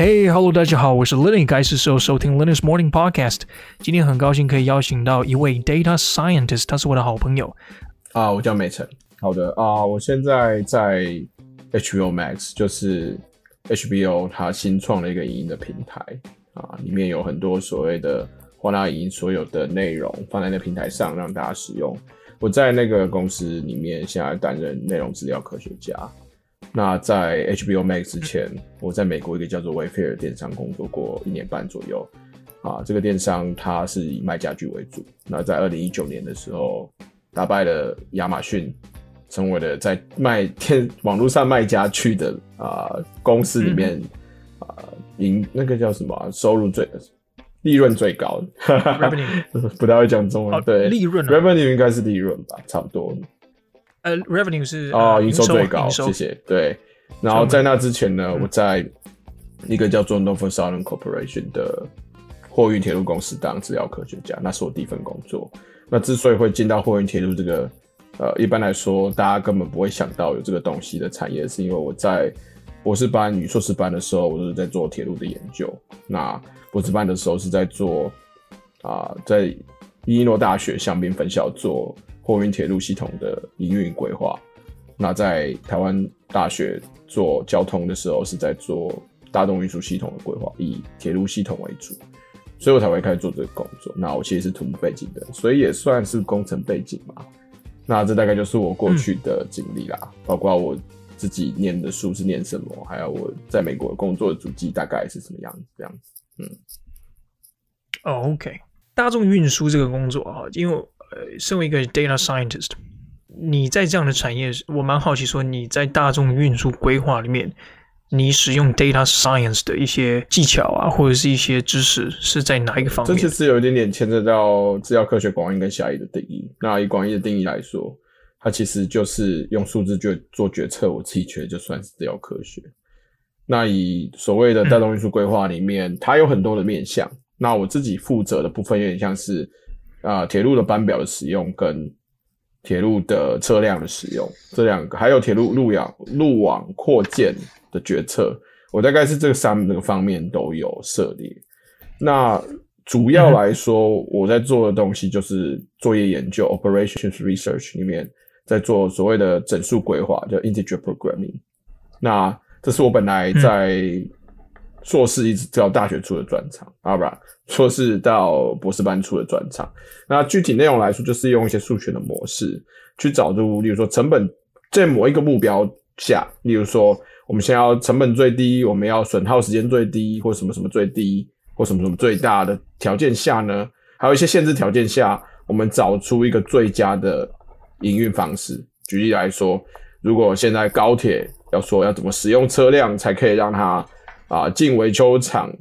Hey，Hello，大家好，我是 Lenny，该是时候收听 Lenny's Morning Podcast。今天很高兴可以邀请到一位 Data Scientist，他是我的好朋友。啊，我叫美辰。好的啊，我现在在 HBO Max，就是 HBO 它新创了一个影音的平台啊，里面有很多所谓的华纳影音所有的内容放在那平台上让大家使用。我在那个公司里面现在担任内容资料科学家。那在 HBO Max 之前，我在美国一个叫做 Wayfair 电商工作过一年半左右。啊，这个电商它是以卖家具为主。那在二零一九年的时候，打败了亚马逊，成为了在卖电网络上卖家具的啊、呃、公司里面啊赢、嗯呃、那个叫什么、啊、收入最利润最高的。Revenue 不太会讲中文，oh, 对，利润、啊、Revenue 应该是利润吧，差不多。呃、uh,，revenue 是哦，营收最高，谢谢。对，然后在那之前呢，我在一个叫做 Norfolk Southern Corporation 的货运铁路公司当资料科学家，那是我第一份工作。那之所以会进到货运铁路这个，呃，一般来说大家根本不会想到有这个东西的产业，是因为我在博士班与硕士班的时候，我都是在做铁路的研究。那博士班的时候是在做啊、呃，在伊利诺大学香槟分校做。货运铁路系统的营运规划，那在台湾大学做交通的时候，是在做大众运输系统的规划，以铁路系统为主，所以我才会开始做这个工作。那我其实是土木背景的，所以也算是工程背景嘛。那这大概就是我过去的经历啦，嗯，包括我自己念的书是念什么，还有我在美国工作的足迹大概是什么样子，这样子。嗯。哦，OK，大众运输这个工作哈，因为。呃，身为一个 data scientist，你在这样的产业，我蛮好奇说你在大众运输规划里面，你使用 data science 的一些技巧啊，或者是一些知识是在哪一个方面？这其实有一点点牵扯到资料科学广义跟狭义的定义。那以广义的定义来说，它其实就是用数字去做决策，我自己觉得就算是资料科学。那以所谓的大众运输规划里面，它有很多的面向。那我自己负责的部分有点像是。啊，铁路的班表的使用跟铁路的车辆的使用这两个，还有铁路路网路网扩建的决策，我大概是这三个方面都有涉猎。那主要来说，我在做的东西就是作业研究 （operations research） 里面在做所谓的整数规划，叫 integer programming。那这是我本来在。硕士一直到大学出的专长，好吧？硕士到博士班出的专长。那具体内容来说，就是用一些数学的模式去找出，例如说成本在某一个目标下，例如说我们先要成本最低，我们要损耗时间最低，或什么什么最低，或什么什么最大的条件下呢？还有一些限制条件下，我们找出一个最佳的营运方式。举例来说，如果现在高铁要说要怎么使用车辆才可以让它。啊，进维修厂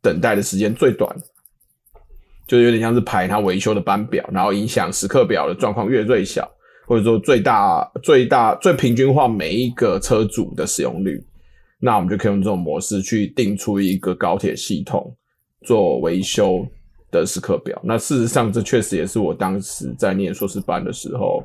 等待的时间最短，就有点像是排它维修的班表，然后影响时刻表的状况越最小，或者说最大、最大、最平均化每一个车主的使用率，那我们就可以用这种模式去定出一个高铁系统做维修的时刻表。那事实上，这确实也是我当时在念硕士班的时候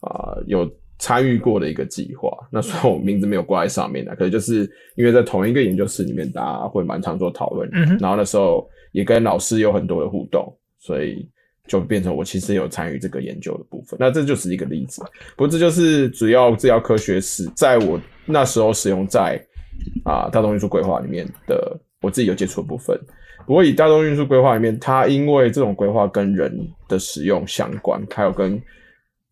啊、有。参与过的一个计划，那虽然我名字没有挂在上面的，可是就是因为在同一个研究室里面，大家会蛮常做讨论，嗯，然后那时候也跟老师有很多的互动，所以就变成我其实有参与这个研究的部分。那这就是一个例子，不过这就是主要治疗科学史在我那时候使用在啊大众运输规划里面的我自己有接触的部分。不过以大众运输规划里面，它因为这种规划跟人的使用相关，还有跟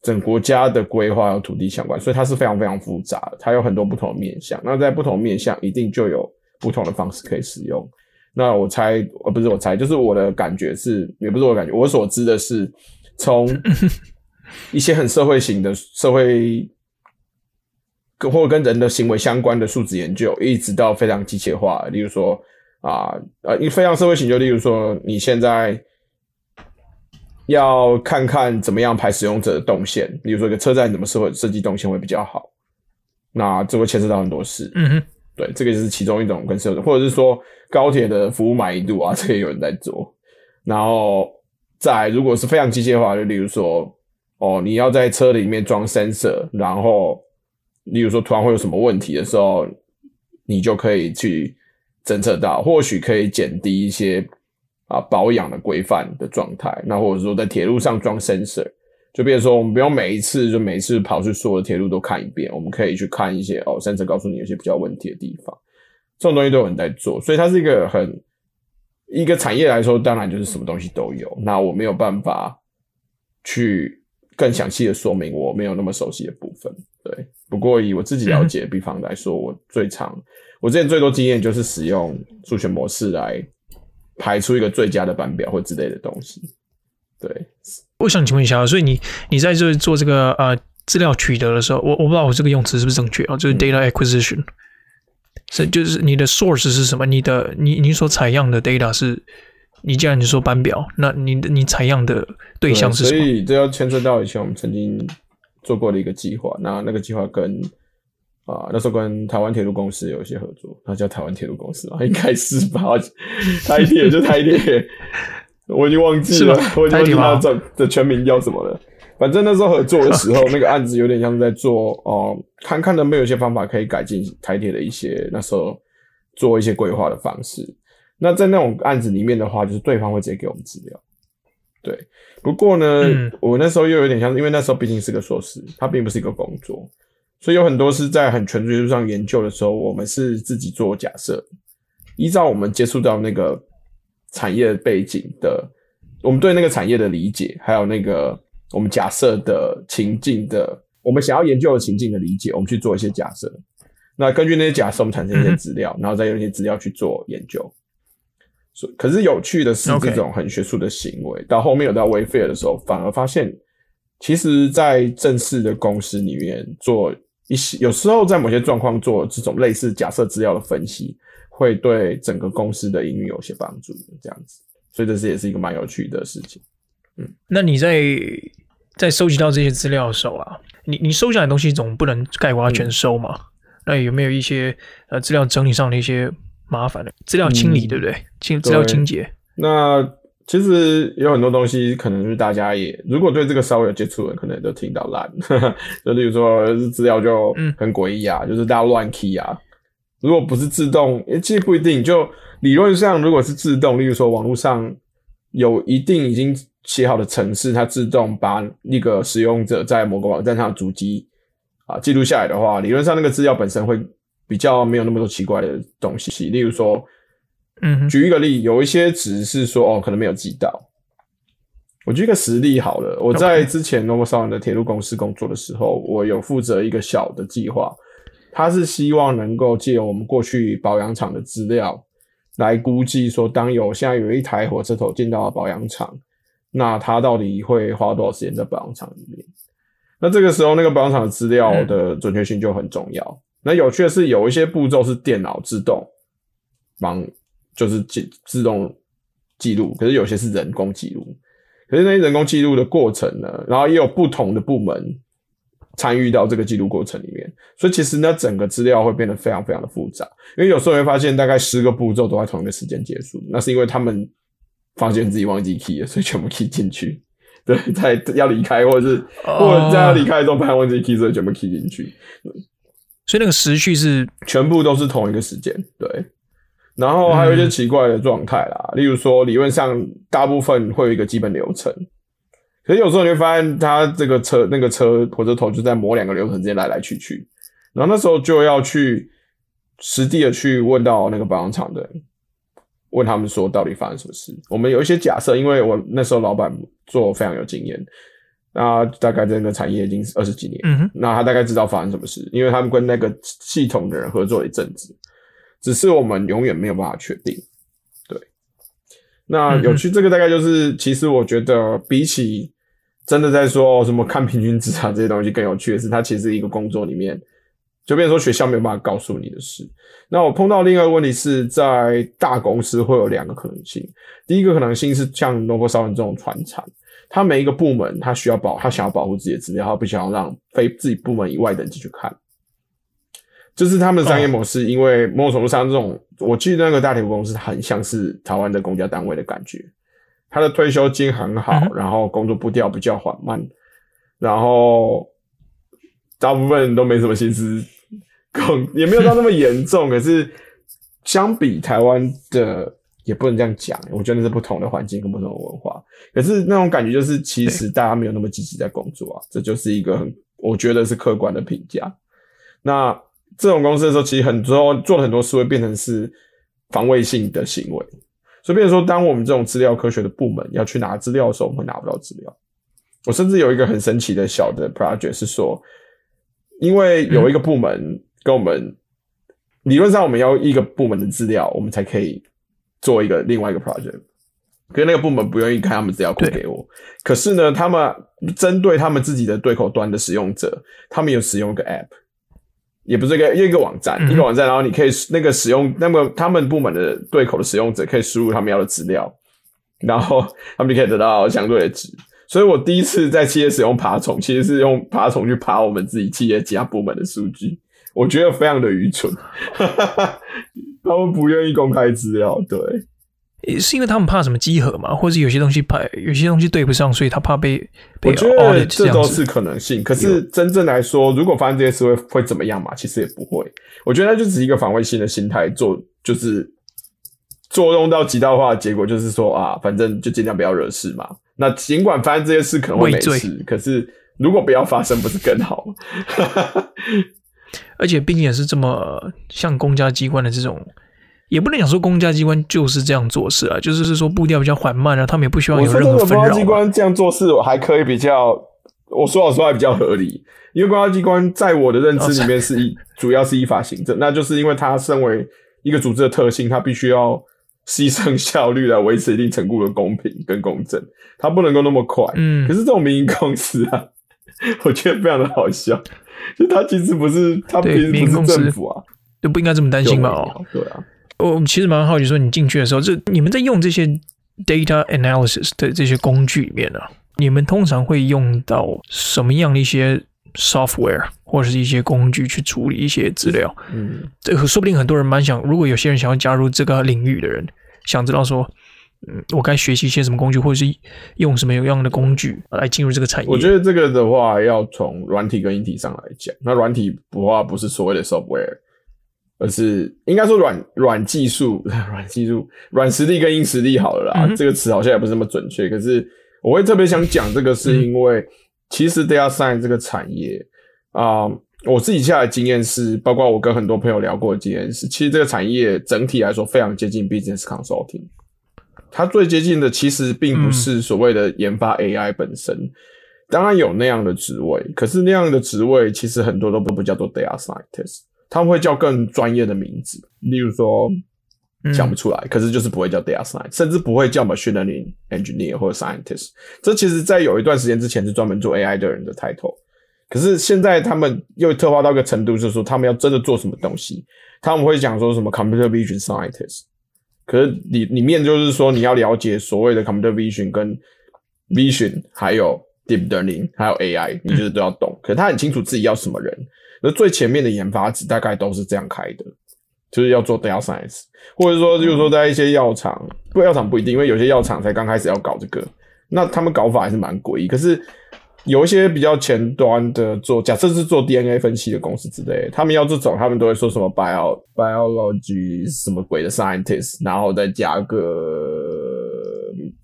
整国家的规划和土地相关，所以它是非常非常复杂，它有很多不同的面向。那在不同面向，一定就有不同的方式可以使用。那我猜，呃，不是我猜，就是我的感觉是，也不是我感觉，我所知的是，从一些很社会型的社会，跟或跟人的行为相关的数字研究，一直到非常机械化，例如说啊，呃，呃，非常社会型，就例如说你现在。要看看怎么样排使用者的动线，比如说一个车站怎么设设计动线会比较好，那这会牵涉到很多事。嗯哼，对，这个就是其中一种跟社会，或者是说高铁的服务满意度啊，这个也有人在做。然后在如果是非常机械化，就例如说，哦，你要在车里面装 sensor，然后例如说突然会有什么问题的时候，你就可以去侦测到，或许可以减低一些啊保养的规范的状态。那或者说在铁路上装 sensor，就比如说我们不用每一次就每一次跑去所有的铁路都看一遍，我们可以去看一些哦，sensor 告诉你有些比较问题的地方。这种东西都有人在做，所以它是一个很一个产业来说，当然就是什么东西都有。那我没有办法去更详细的说明我没有那么熟悉的部分。对，不过以我自己了解的地方来说，我最常我之前最多经验就是使用数学模式来排出一个最佳的班表或之类的东西。对，我想请问一下，所以你你在这做这个呃资料取得的时候，我我不知道我这个用词是不是正确啊？就是 data acquisition。嗯是，就是你的 source 是什么？你的你你所采样的 data 是，你既然你说班表，那你的你采样的对象是什么？所以这要牵涉到以前我们曾经做过的一个计划。那那个计划跟啊那时候跟台湾铁路公司有一些合作，那叫台湾铁路公司嘛，应该是吧？台铁就台铁，我已经忘记了，我已经忘记它的的全名叫什么了。反正那时候合作的时候，那个案子有点像是在做哦、呃，看看能不能有些方法可以改进台铁的一些那时候做一些规划的方式。那在那种案子里面的话，就是对方会直接给我们资料。对，不过呢，嗯、我那时候又有点像，因为那时候毕竟是个硕士，它并不是一个工作，所以有很多是在很纯粹上研究的时候，我们是自己做假设，依照我们接触到那个产业背景的，我们对那个产业的理解，还有那个。我们假设的情境的，我们想要研究的情境的理解，我们去做一些假设。那根据那些假设，我们产生一些资料，然后再用一些资料去做研究。所以，可是有趣的是，这种很学术的行为，到后面有到 Wayfair 的时候，反而发现，其实，在正式的公司里面做一些，有时候在某些状况做这种类似假设资料的分析，会对整个公司的营运有些帮助。这样子，所以这是也是一个蛮有趣的事情。嗯，那你在？在收集到这些资料的时候啊，你你收下来的东西总不能概括全收嘛？嗯、那有没有一些呃资料整理上的一些麻烦的资料清理，嗯、对不对？清资料清洁。那其实有很多东西，可能就是大家也如果对这个稍微有接触的，可能都听到烂。就例如说资料就很诡异啊，就是大家乱 key 啊。如果不是自动，其实不一定。就理论上，如果是自动，例如说网络上有一定已经。写好的程式，它自动把那个使用者在某个网站上的足迹啊记录下来的话，理论上那个资料本身会比较没有那么多奇怪的东西。例如说，嗯，举一个例，有一些只是说哦，可能没有记到。我举一个实例好了，我在之前 Norfolk Southern 的铁路公司工作的时候，我有负责一个小的计划，他是希望能够借我们过去保养厂的资料来估计说，当有现在有一台火车头进到了保养厂。那它到底会花多少时间在保养厂里面？那这个时候，那个保养厂的资料的准确性就很重要。嗯、那有趣的是，有一些步骤是电脑自动帮，就是记自动记录，可是有些是人工记录。可是那些人工记录的过程呢，然后也有不同的部门参与到这个记录过程里面，所以其实呢，整个资料会变得非常非常的复杂。因为有时候会发现，大概十个步骤都在同一个时间结束，那是因为他们。发现自己忘记 key 了，所以全部 key 进去。对，在要离开，或者是、oh. 或者在要离开的时候，发现忘记 key，所以全部 key 进去。所以那个时序是全部都是同一个时间。对，然后还有一些奇怪的状态啦，嗯、例如说，理论上大部分会有一个基本流程，可是有时候你会发现，它这个车那个车火车头就在某两个流程之间来来去去，然后那时候就要去实地的去问到那个保养厂的人。问他们说到底发生什么事？我们有一些假设，因为我那时候老板做非常有经验，那大概这个产业已经二十几年，嗯哼，那他大概知道发生什么事，因为他们跟那个系统的人合作了一阵子，只是我们永远没有办法确定。对，那有趣，这个大概就是，其实我觉得比起真的在说什么看平均值啊这些东西更有趣的是，它其实一个工作里面。就变成说学校没有办法告诉你的事。那我碰到另外一个问题是在大公司会有两个可能性。第一个可能性是像 Norfolk Southern 这种传产，它每一个部门它需要保，它想要保护自己的资料，它不想要让非自己部门以外的人进去看。这、就是他们的商业模式。因为某种程度上，这种我记得那个大铁路公司很像是台湾的公家单位的感觉。他的退休金很好，然后工作步调比较缓慢，然后大部分人都没什么心思。也没有到那么严重，可是相比台湾的，也不能这样讲，我觉得那是不同的环境跟不同的文化。可是那种感觉就是，其实大家没有那么积极在工作啊，这就是一个很，我觉得是客观的评价。那这种公司的时候，其实很多做了很多事会变成是防卫性的行为。所以，变成说，当我们这种资料科学的部门要去拿资料的时候，我们会拿不到资料。我甚至有一个很神奇的小的 project 是说，因为有一个部门跟我们、嗯、理论上我们要一个部门的资料，我们才可以做一个另外一个 project。可是那个部门不愿意开他们资料库给我。可是呢，他们针对他们自己的对口端的使用者，他们有使用一个 app。也不是一个一个网站，嗯、一个网站，然后你可以那个使用，那么他们部门的对口的使用者可以输入他们要的资料，然后 他们就可以得到相对的值。所以我第一次在企业使用爬虫，其实是用爬虫去爬我们自己企业其他部门的数据，我觉得非常的愚蠢，他们不愿意公开资料，对。是因为他们怕什么稽核嘛，或者有些东西怕有些东西对不上，所以他怕被被我觉得这都是可能性。可是真正来说，如果发生这些事会会怎么样嘛？其实也不会。我觉得那就只是一个防卫性的心态，做就是作用到极大化的结果，就是说啊，反正就尽量不要惹事嘛。那尽管发生这些事可能会没事，可是如果不要发生，不是更好吗？而且毕竟也是这么像公家机关的这种。也不能讲说公家机关就是这样做事啊，就是是说步调比较缓慢啊，他们也不希望有任何纷扰。公家机关这样做事，我还可以比较，我说老实话还比较合理，因为公家机关在我的认知里面是依，主要是依法行政，那就是因为它身为一个组织的特性，它必须要牺牲效率来维持一定程度的公平跟公正，它不能够那么快。嗯，可是这种民营公司啊，我觉得非常的好笑，就他其实不是，它其实不是政府啊，就不应该这么担心吧？哦，对啊。我其实蛮好奇，说你进去的时候，这你们在用这些 data analysis 的这些工具里面呢、你们通常会用到什么样的一些 software 或者是一些工具去处理一些资料？嗯，这个说不定很多人蛮想，如果有些人想要加入这个领域的人，想知道说，嗯，我该学习一些什么工具，或者是用什么有样的工具来进入这个产业？我觉得这个的话，要从软体跟硬体上来讲。那软体的话，不是所谓的 software。而是应该说软软技术、软技术、软实力跟硬实力好了啦。嗯、这个词好像也不是那么准确。可是我会特别想讲这个，是因为其实 data science 这个产业啊、呃，我自己下来的经验是，包括我跟很多朋友聊过的经验是，其实这个产业整体来说非常接近 business consulting。它最接近的其实并不是所谓的研发 AI 本身，嗯、当然有那样的职位，可是那样的职位其实很多都不不叫做 data scientist。他们会叫更专业的名字，例如说讲不出来，嗯、可是就是不会叫 data science，甚至不会叫 machine learning engineer 或者 scientist。这其实，在有一段时间之前是专门做 AI 的人的 title，可是现在他们又特化到一个程度，就是说他们要真的做什么东西，他们会讲说什么 computer vision scientist。可是里里面就是说你要了解所谓的 computer vision 跟 vision，还有 deep learning，还有 AI，你就是都要懂。嗯、可是他很清楚自己要什么人。那最前面的研发值大概都是这样开的，就是要做 data science，或者说就是说在一些药厂，不过药厂不一定，因为有些药厂才刚开始要搞这个，那他们搞法还是蛮诡异。可是有一些比较前端的做，假设是做 DNA 分析的公司之类的，他们要这种，他们都会说什么 bio biology 什么鬼的 scientist，然后再加个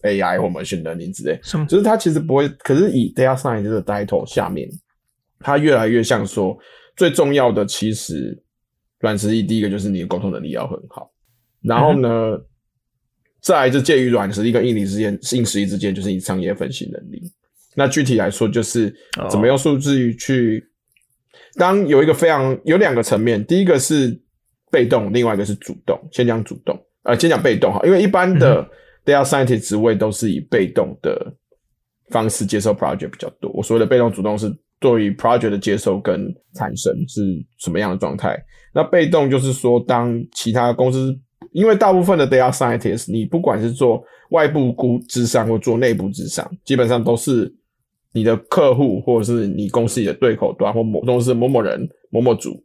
AI 或 machine learning 之类，什么？就是他其实不会，可是以 data science 的 title 下面，它越来越像说。最重要的其实软实力，第一个就是你的沟通能力要很好，然后呢，嗯、再来就介于软实力跟硬力之间、硬实力之间，就是你商业分析能力。那具体来说，就是怎么用数据去，当有一个非常有两个层面，第一个是被动，另外一个是主动。先讲主动，呃，先讲被动哈，因为一般的 data scientist 职位都是以被动的方式接受 project 比较多。我所谓的被动、主动是。对于 project 的接受跟产生是什么样的状态？那被动就是说，当其他公司，因为大部分的 data scientist，你不管是做外部估智商或做内部智商，基本上都是你的客户或者是你公司里的对口端或某公司某某人某某组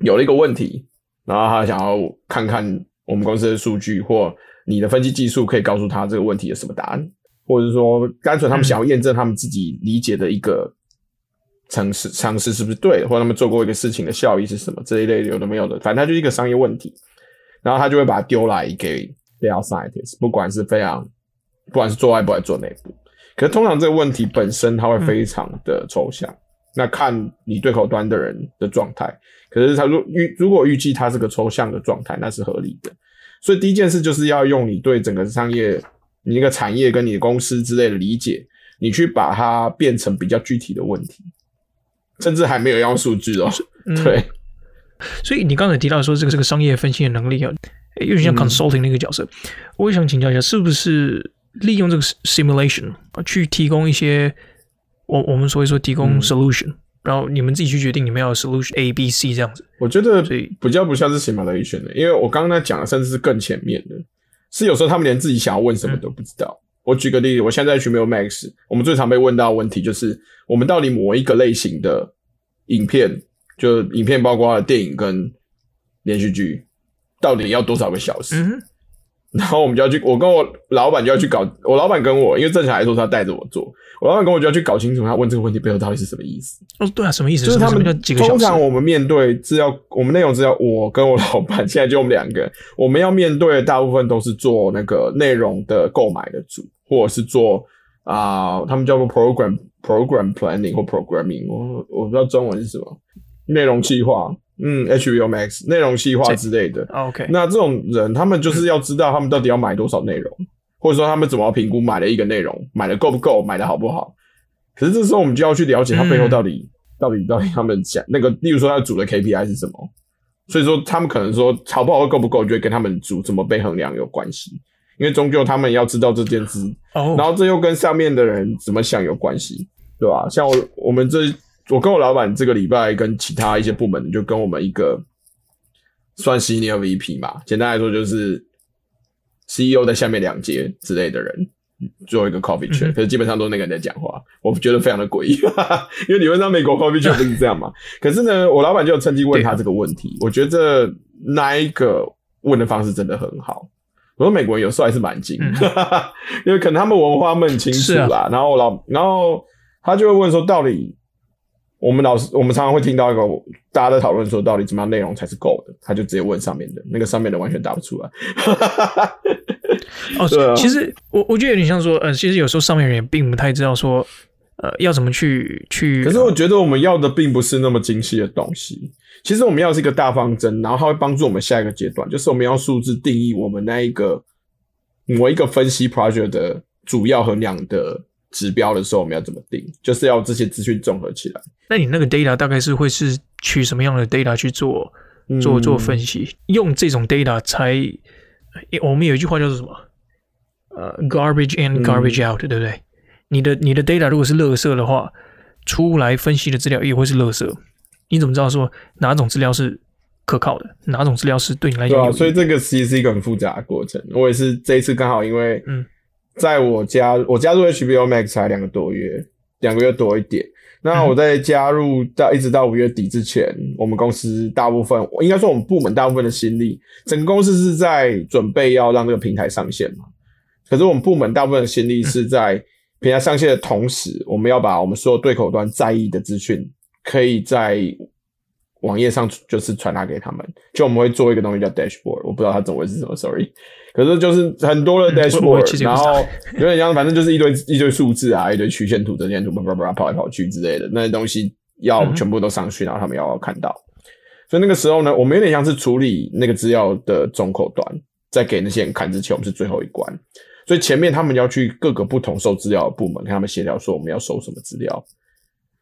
有了一个问题，然后他想要看看我们公司的数据或你的分析技术可以告诉他这个问题有什么答案，或者是说单纯他们想要验证他们自己理解的一个。尝试尝试是不是对，或者他们做过一个事情的效益是什么这一类有的没有的，反正它就是一个商业问题。然后他就会把它丢来给 data scientist，不管是非常，不管是做外部还是做内部。可是通常这个问题本身它会非常的抽象，那看你对口端的人的状态。可是他如预如果预计它是个抽象的状态，那是合理的。所以第一件事就是要用你对整个商业、你那个产业跟你的公司之类的理解，你去把它变成比较具体的问题，甚至还没有要数据哦。嗯、对。所以你刚才提到说这个这个商业分析的能力啊，有点像 consulting 那个角色。嗯、我也想请教一下，是不是利用这个 simulation 啊，去提供一些我我们所谓说提供 solution，、嗯、然后你们自己去决定你们要 solution A、B、C 这样子。我觉得比较不像是 simulation 的，因为我刚刚在讲的甚至是更前面的，是有时候他们连自己想要问什么都不知道。嗯、我举个例子，我现在去 Mailmax，我们最常被问到的问题就是，我们到底某一个类型的影片。就影片包括电影跟连续剧，到底要多少个小时？嗯、然后我们就要去，我跟我老板就要去搞。我老板跟我，因为正常来说他带着我做，我老板跟我就要去搞清楚他问这个问题背后到底是什么意思。哦，对啊，什么意思？就是他们通常我们面对资料，我们内容资料，我跟我老板现在就我们两个，我们要面对的大部分都是做那个内容的购买的组，或者是做啊、呃，他们叫做 program program planning 或 programming，我我不知道中文是什么。内容计划，嗯，HBO Max 内容计划之类的。OK，那这种人，他们就是要知道他们到底要买多少内容，嗯、或者说他们怎么评估买了一个内容，买的够不够，买的好不好。可是这时候我们就要去了解他背后到底、嗯、到底到底他们讲那个，例如说他组的 KPI 是什么。所以说他们可能说好不好够不够，就会跟他们组怎么被衡量有关系。因为终究他们要知道这件事，哦、然后这又跟上面的人怎么想有关系，对吧？像我我们这。我跟我老板这个礼拜跟其他一些部门，就跟我们一个算 Senior VP 嘛，简单来说就是 CEO 在下面两阶之类的人做一个 coffee chat，、嗯、可是基本上都是那个人在讲话，我觉得非常的诡异，因为理论上美国 coffee chat 不是这样嘛。可是呢，我老板就趁机问他这个问题，我觉得那一个问的方式真的很好。我说美国人有时候还是蛮精，嗯、因为可能他们文化们很清楚啦。啊、然后老，然后他就会问说，到底。我们老师，我们常常会听到一个大家在讨论说，到底怎么样内容才是够的？他就直接问上面的，那个上面的完全答不出来。哦，啊、其实我我觉得有点像说，呃，其实有时候上面人也并不太知道说，呃，要怎么去去。可是我觉得我们要的并不是那么精细的东西。其实我们要是一个大方针，然后它会帮助我们下一个阶段，就是我们要数字定义我们那一个某一个分析 project 的主要衡量的。指标的时候，我们要怎么定？就是要这些资讯综合起来。那你那个 data 大概是会是取什么样的 data 去做做做分析？嗯、用这种 data 才，我们有一句话叫做什么？呃，garbage in, garbage out，、嗯、对不对？你的你的 data 如果是垃圾的话，出来分析的资料也会是垃圾。你怎么知道说哪种资料是可靠的？哪种资料是对你来讲？对啊，所以这个其实是一个很复杂的过程。我也是这一次刚好因为嗯。在我加我加入 HBO Max 才两个多月，两个月多一点。那我在加入到一直到五月底之前，我们公司大部分，应该说我们部门大部分的心力，整个公司是在准备要让这个平台上线嘛。可是我们部门大部分的心力是在平台上线的同时，我们要把我们所有对口端在意的资讯，可以在网页上就是传达给他们。就我们会做一个东西叫 Dashboard，我不知道它中文是什么，Sorry。可是就是很多的 dashboard，嗯、然后有点像，反正就是一堆一堆数字啊，一堆曲线图、折线图，叭叭叭跑来跑去之类的那些东西，要全部都上去，然后他们要看到。所以那个时候呢，我们有点像是处理那个资料的中口端，在给那些人看之前，我们是最后一关。所以前面他们要去各个不同收资料的部门，跟他们协调说我们要收什么资料，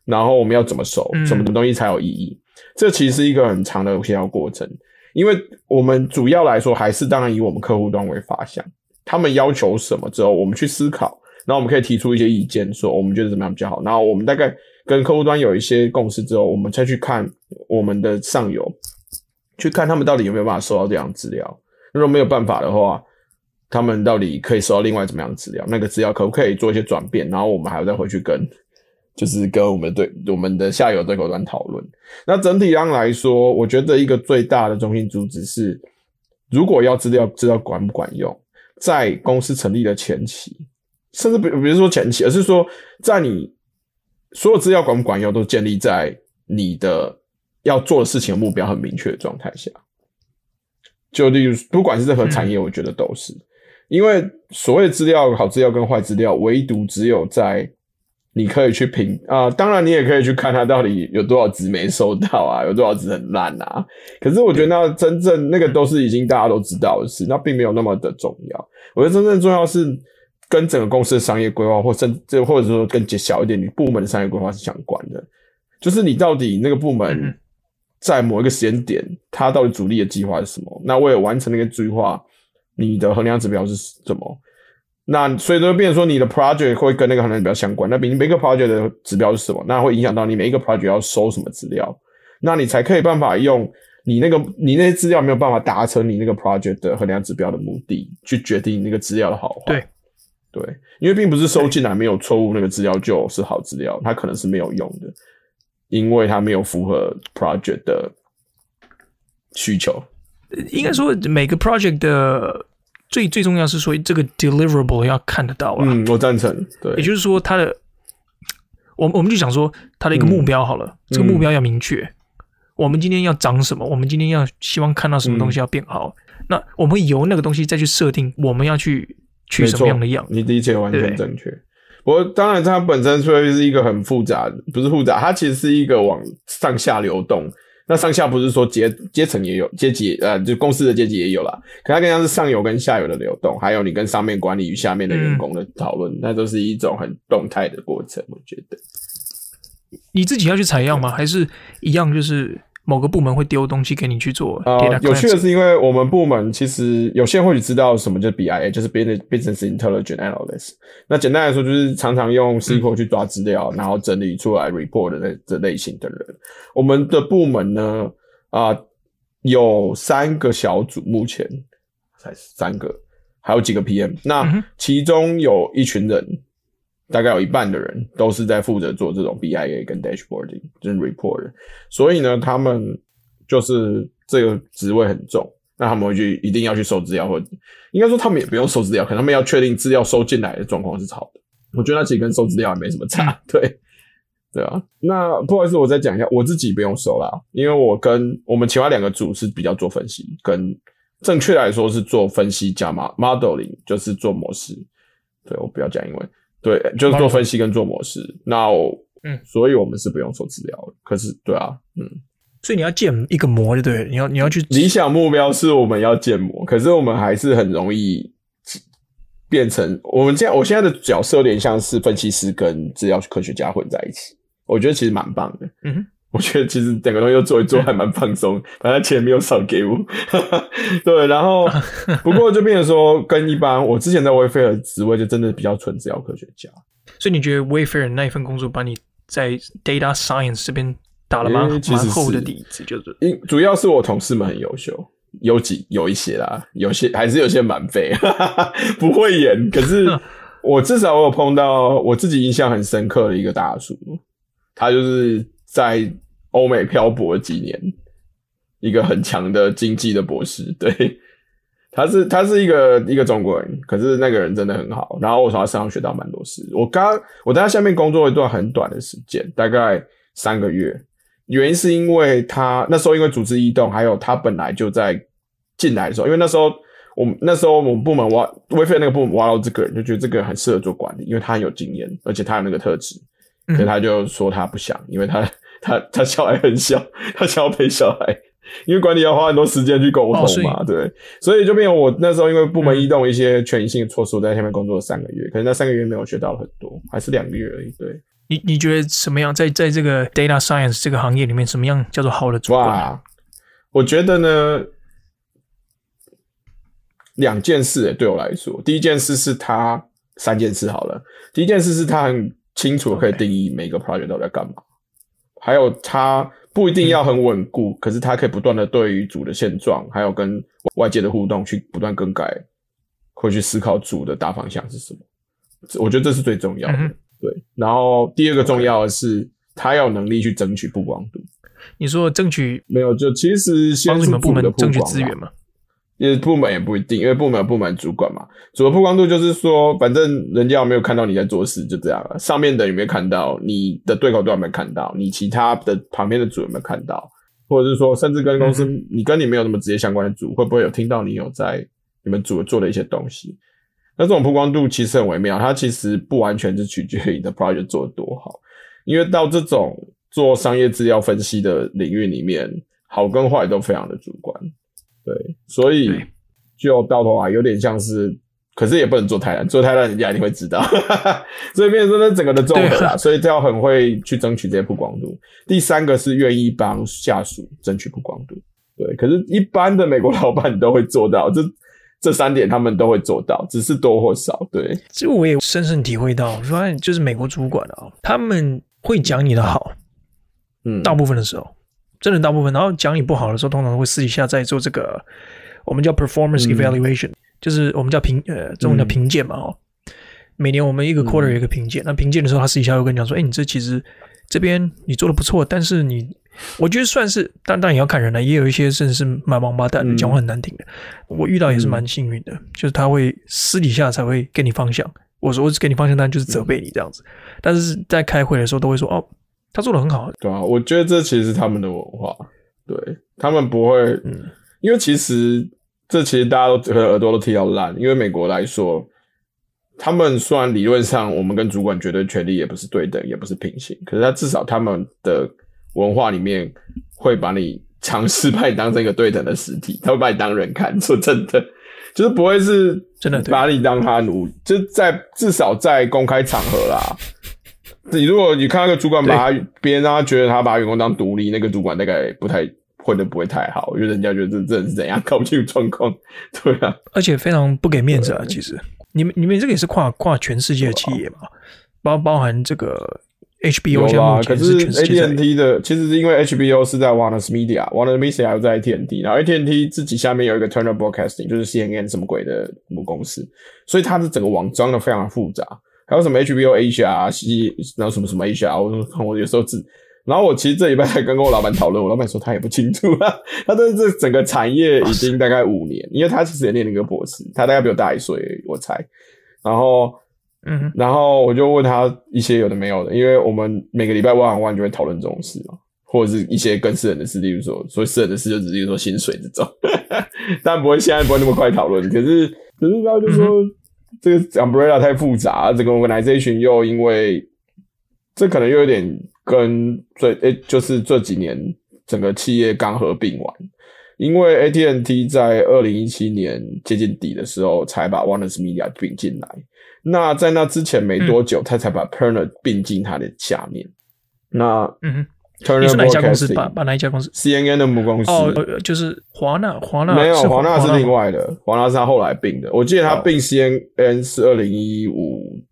然后我们要怎么收，什么东西才有意义。这其实是一个很长的协调过程。因为我们主要来说还是当然以我们客户端为发想，他们要求什么之后，我们去思考，然后我们可以提出一些意见，说我们觉得怎么样比较好。然后我们大概跟客户端有一些共识之后，我们再去看我们的上游，去看他们到底有没有办法收到这样资料。如果没有办法的话，他们到底可以收到另外怎么样的资料？那个资料可不可以做一些转变？然后我们还要再回去跟。就是跟我们对我们的下游对口端讨论。那整体上来说，我觉得一个最大的中心主旨是，如果要资料资料管不管用，在公司成立的前期，甚至比比如说前期，而是说在你所有资料管不管用，都建立在你的要做的事情的目标很明确的状态下。就例如，不管是任何产业，我觉得都是，嗯、因为所谓资料好资料跟坏资料，唯独只有在你可以去评啊、呃，当然你也可以去看它到底有多少值没收到啊，有多少值很烂啊。可是我觉得那真正那个都是已经大家都知道的事，那并没有那么的重要。我觉得真正重要是跟整个公司的商业规划，或甚至或者说更小一点，你部门的商业规划是相关的。就是你到底那个部门在某一个时间点，它到底主力的计划是什么？那为了完成那个计划，你的衡量指标是什么？那所以就变成说，你的 project 会跟那个衡量指标相关。那每每个 project 的指标是什么？那会影响到你每一个 project 要收什么资料，那你才可以办法用你那个你那些资料没有办法达成你那个 project 的衡量指标的目的，去决定那个资料的好坏。对对，因为并不是收进来没有错误那个资料就是好资料，它可能是没有用的。因为它没有符合 project 的需求，应该说每个 project 的最最重要是说这个 deliverable 要看得到啊。嗯，我赞成。对，也就是说它的，我我们就想说它的一个目标好了，嗯、这个目标要明确。嗯、我们今天要涨什么？我们今天要希望看到什么东西要变好？嗯、那我们由那个东西再去设定我们要去取什么样的样？你理解完全正确。不过，当然，它本身虽然是一个很复杂的，不是复杂，它其实是一个往上下流动。那上下不是说阶阶层也有阶级，呃，就公司的阶级也有啦。可它更像是上游跟下游的流动，还有你跟上面管理与下面的员工的讨论，嗯、那都是一种很动态的过程。我觉得，你自己要去采样吗？还是一样就是？某个部门会丢东西给你去做。啊、呃，有趣的是，因为我们部门其实有些人或许知道什么叫 BIA，就是 Business Intelligence Analyst。那简单来说，就是常常用 SQL 去抓资料，嗯、然后整理出来 report 的那这类型的人。我们的部门呢，啊、呃，有三个小组，目前才三个，还有几个 PM。那其中有一群人。大概有一半的人都是在负责做这种 BIA 跟 dashboarding，就是 report。所以呢，他们就是这个职位很重，那他们会去一定要去收资料，或者应该说他们也不用收资料，可能他们要确定资料收进来的状况是好的。我觉得那其实跟收资料也没什么差，对，对啊。那不好意思，我再讲一下，我自己不用收啦，因为我跟我们其他两个组是比较做分析，跟正确来说是做分析加 modeling，就是做模式。对，我不要讲英文。对，就是做分析跟做模式。那我，嗯，所以我们是不用做治疗的。可是，对啊，嗯，所以你要建一个模，就对，你要你要去理想目标是我们要建模，可是我们还是很容易变成我们这样。我现在的角色有点像是分析师跟治疗科学家混在一起，我觉得其实蛮棒的。嗯哼。我觉得其实整个东西都做一做还蛮放松，反正钱没有少给我。对，然后 不过就变成说，跟一般我之前在 Wayfair 的职位就真的比较纯资料科学家。所以你觉得 Wayfair 那一份工作把你在 Data Science 这边打了蛮蛮厚的底子，就是因主要是我同事们很优秀，有几有一些啦，有些还是有些蛮废，不会演。可是我至少我有碰到我自己印象很深刻的一个大叔，他就是在。欧美漂泊了几年，一个很强的经济的博士，对，他是他是一个一个中国人，可是那个人真的很好。然后我从他身上学到蛮多事。我刚我在他下面工作一段很短的时间，大概三个月，原因是因为他那时候因为组织异动，还有他本来就在进来的时候，因为那时候我们那时候我们部门挖 Wayfair 那个部门挖到这个人，就觉得这个人很适合做管理，因为他很有经验，而且他有那个特质，所以他就说他不想，因为他。他他小孩很小，他想要陪小孩，因为管理要花很多时间去沟通嘛，哦、对，所以就变成我那时候因为部门移动，一些权益性的措施，我在下面工作了三个月，可是那三个月没有学到很多，还是两个月而已。对，你你觉得什么样在在这个 data science 这个行业里面，什么样叫做好的主管？哇，我觉得呢，两件事，对我来说，第一件事是他三件事好了，第一件事是他很清楚可以定义每个 project 都在干嘛。还有，他不一定要很稳固，嗯、可是他可以不断的对于组的现状，还有跟外界的互动去不断更改，会去思考组的大方向是什么。我觉得这是最重要的。嗯、对，然后第二个重要的是.他要有能力去争取曝光度。你说争取没有？就其实先是组的争取资源嘛。因为部门也不一定，因为部门有部门主管嘛。主的曝光度就是说，反正人家有没有看到你在做事，就这样了。上面的有没有看到？你的对口都有没有看到？你其他的旁边的组有没有看到？或者是说，甚至跟公司你跟你没有那么直接相关的组，会不会有听到你有在你们组做的一些东西？那这种曝光度其实很微妙，它其实不完全是取决于你的 project 做得多好，因为到这种做商业资料分析的领域里面，好跟坏都非常的主观。对，所以就到头来有点像是。可是也不能做太烂，做太烂人家一定会知道，所以变成说那整个的综合啦，所以都要很会去争取这些曝光度。第三个是愿意帮下属争取曝光度，对。可是，一般的美国老板都会做到，这这三点他们都会做到，只是多或少。对，这我也深深体会到，说就是美国主管啊，他们会讲你的好，嗯，大部分的时候，真的大部分，然后讲你不好的时候，通常会私底下在做这个我们叫 performance evaluation。嗯就是我们叫评呃，中文叫评鉴嘛哦。嗯、每年我们一个 quarter 有一个评鉴，嗯、那评鉴的时候，他私底下会跟你讲说：“哎、欸，你这其实这边你做的不错，但是你我觉得算是，但但也要看人了，也有一些甚至是蛮王八蛋的，讲话很难听的。我遇到也是蛮幸运的，嗯、就是他会私底下才会给你方向。我说我只给你方向，但就是责备你这样子。嗯、但是在开会的时候都会说：哦，他做的很好。对啊，我觉得这其实是他们的文化，对他们不会，嗯，因为其实。这其实大家都耳朵都听到烂，因为美国来说，他们虽然理论上我们跟主管绝对权力也不是对等，也不是平行，可是他至少他们的文化里面会把你尝试把你当成一个对等的实体，他会把你当人看。说真的，就是不会是真的把你当他奴，就在至少在公开场合啦。你如果你看那个主管把他别人让他觉得他把员工当独立，那个主管大概不太。混的不会太好，因为人家觉得这这是怎样搞不清楚状况，对啊，而且非常不给面子啊。其实。你们你们这个也是跨跨全世界的企业嘛，啊、包包含这个 HBO 项目，可是 AT&T 的其实是因为 HBO 是在 Warner Media，Warner Media 又在 AT&T，然后 AT&T 自己下面有一个 Turner Broadcasting，就是 CNN 什么鬼的母公司，所以它的整个网装的非常的复杂，还有什么 HBO Asia 西，然后什么什么 Asia，我我有时候只。然后我其实这礼拜才刚跟我老板讨论，我老板说他也不清楚啊，他对这整个产业已经大概五年，因为他其实也念了一个博士，他大概比我大一岁，我猜。然后，嗯，然后我就问他一些有的没有的，因为我们每个礼拜 on one 就会讨论这种事嘛，或者是一些更私人的事，例如说，所以私人的事就只是说薪水这种，但不会现在不会那么快讨论。可是，可是他就说、嗯、这个 umbrella 太复杂，这个 organization 又因为这可能又有点。跟最诶、欸，就是这几年整个企业刚合并完，因为 AT&T 在二零一七年接近底的时候才把 Warner Media 并进来，那在那之前没多久，他才把 Perner 并进他的下面。嗯、那嗯哼你是哪一家公司？把把哪一家公司？CNN 的母公司哦，就是华纳，华纳没有，华纳是另外的，华纳是他后来并的。我记得他并 CNN 是二零一五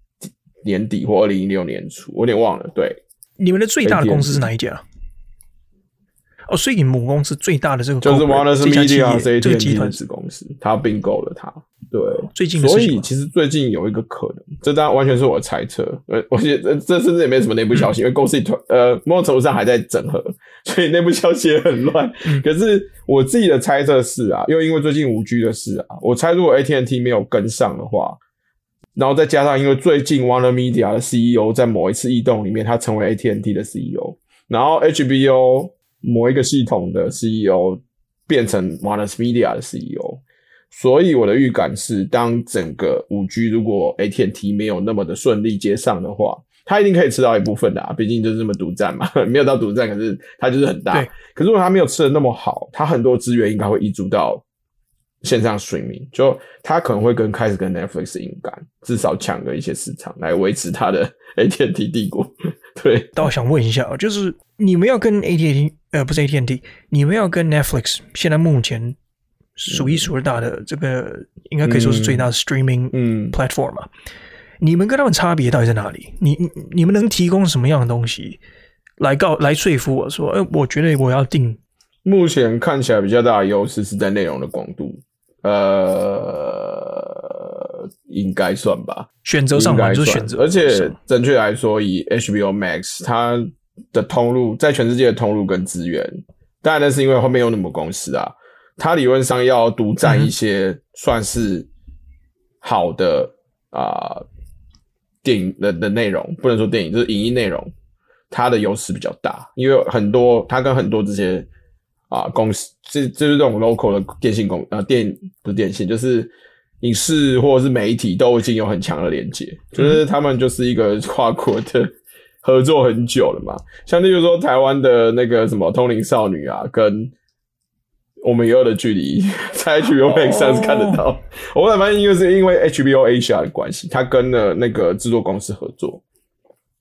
年底或二零一六年初，我有点忘了。对。你们的最大的公司是哪一家？哦，所以你母公司最大的这个就是 Warner Media 这个集团子公司，他并购了它。对，最近所以其实最近有一个可能，这当然完全是我的猜测。呃，我觉得这甚至也没什么内部消息，因为公司团呃某种程度上还在整合，所以内部消息也很乱。可是我自己的猜测是啊，又因为最近五 G 的事啊，我猜如果 AT&T 没有跟上的话。然后再加上，因为最近 Warner Media 的 CEO 在某一次异动里面，他成为 AT&T 的 CEO，然后 HBO 某一个系统的 CEO 变成 Warner Media 的 CEO，所以我的预感是，当整个五 G 如果 AT&T 没有那么的顺利接上的话，它一定可以吃到一部分的啊，毕竟就是这么独占嘛，没有到独占，可是它就是很大。对可是如果它没有吃的那么好，它很多资源应该会挹注到。线上水明，就他可能会跟开始跟 Netflix 硬干，至少抢个一些市场来维持他的 AT&T 帝国。对，但我想问一下，就是你们要跟 AT&T 呃，不是 AT&T，你们要跟 Netflix 现在目前数一数二大的这个，嗯、应该可以说是最大的 streaming 嗯 platform 嘛？嗯、你们跟他们差别到底在哪里？你你们能提供什么样的东西来告来说服我说，呃，我觉得我要定。目前看起来比较大的优势是在内容的广度。呃，应该算吧。选择上嘛，就是选择。而且，准确来说，以 HBO Max 它的通路，在全世界的通路跟资源，当然那是因为后面有那么多公司啊。它理论上要独占一些算是好的啊、呃、电影的的内容，不能说电影，就是影音内容，它的优势比较大，因为很多它跟很多这些啊公司，这就是这种 local 的电信公呃电不是电信，就是影视或者是媒体都已经有很强的连接，就是他们就是一个跨国的 合作很久了嘛。像例如说台湾的那个什么通灵少女啊，跟我们以后的距离 在 HBO Max 上是看得到。我后来发现，因为是因为 HBO Asia 的关系，他跟了那个制作公司合作。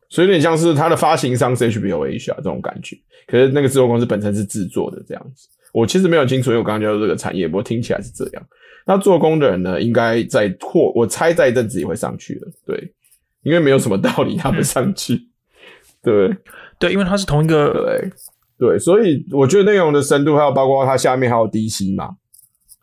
所以有点像是它的发行商是 HBO Asia 这种感觉，可是那个制作公司本身是制作的这样子。我其实没有清楚，因为我刚刚讲到这个产业，不过听起来是这样。那做工的人呢，应该在或我猜在一阵子也会上去了，对，因为没有什么道理他们上去，嗯、对对，因为它是同一个对对，所以我觉得内容的深度还有包括它下面还有 DC 嘛，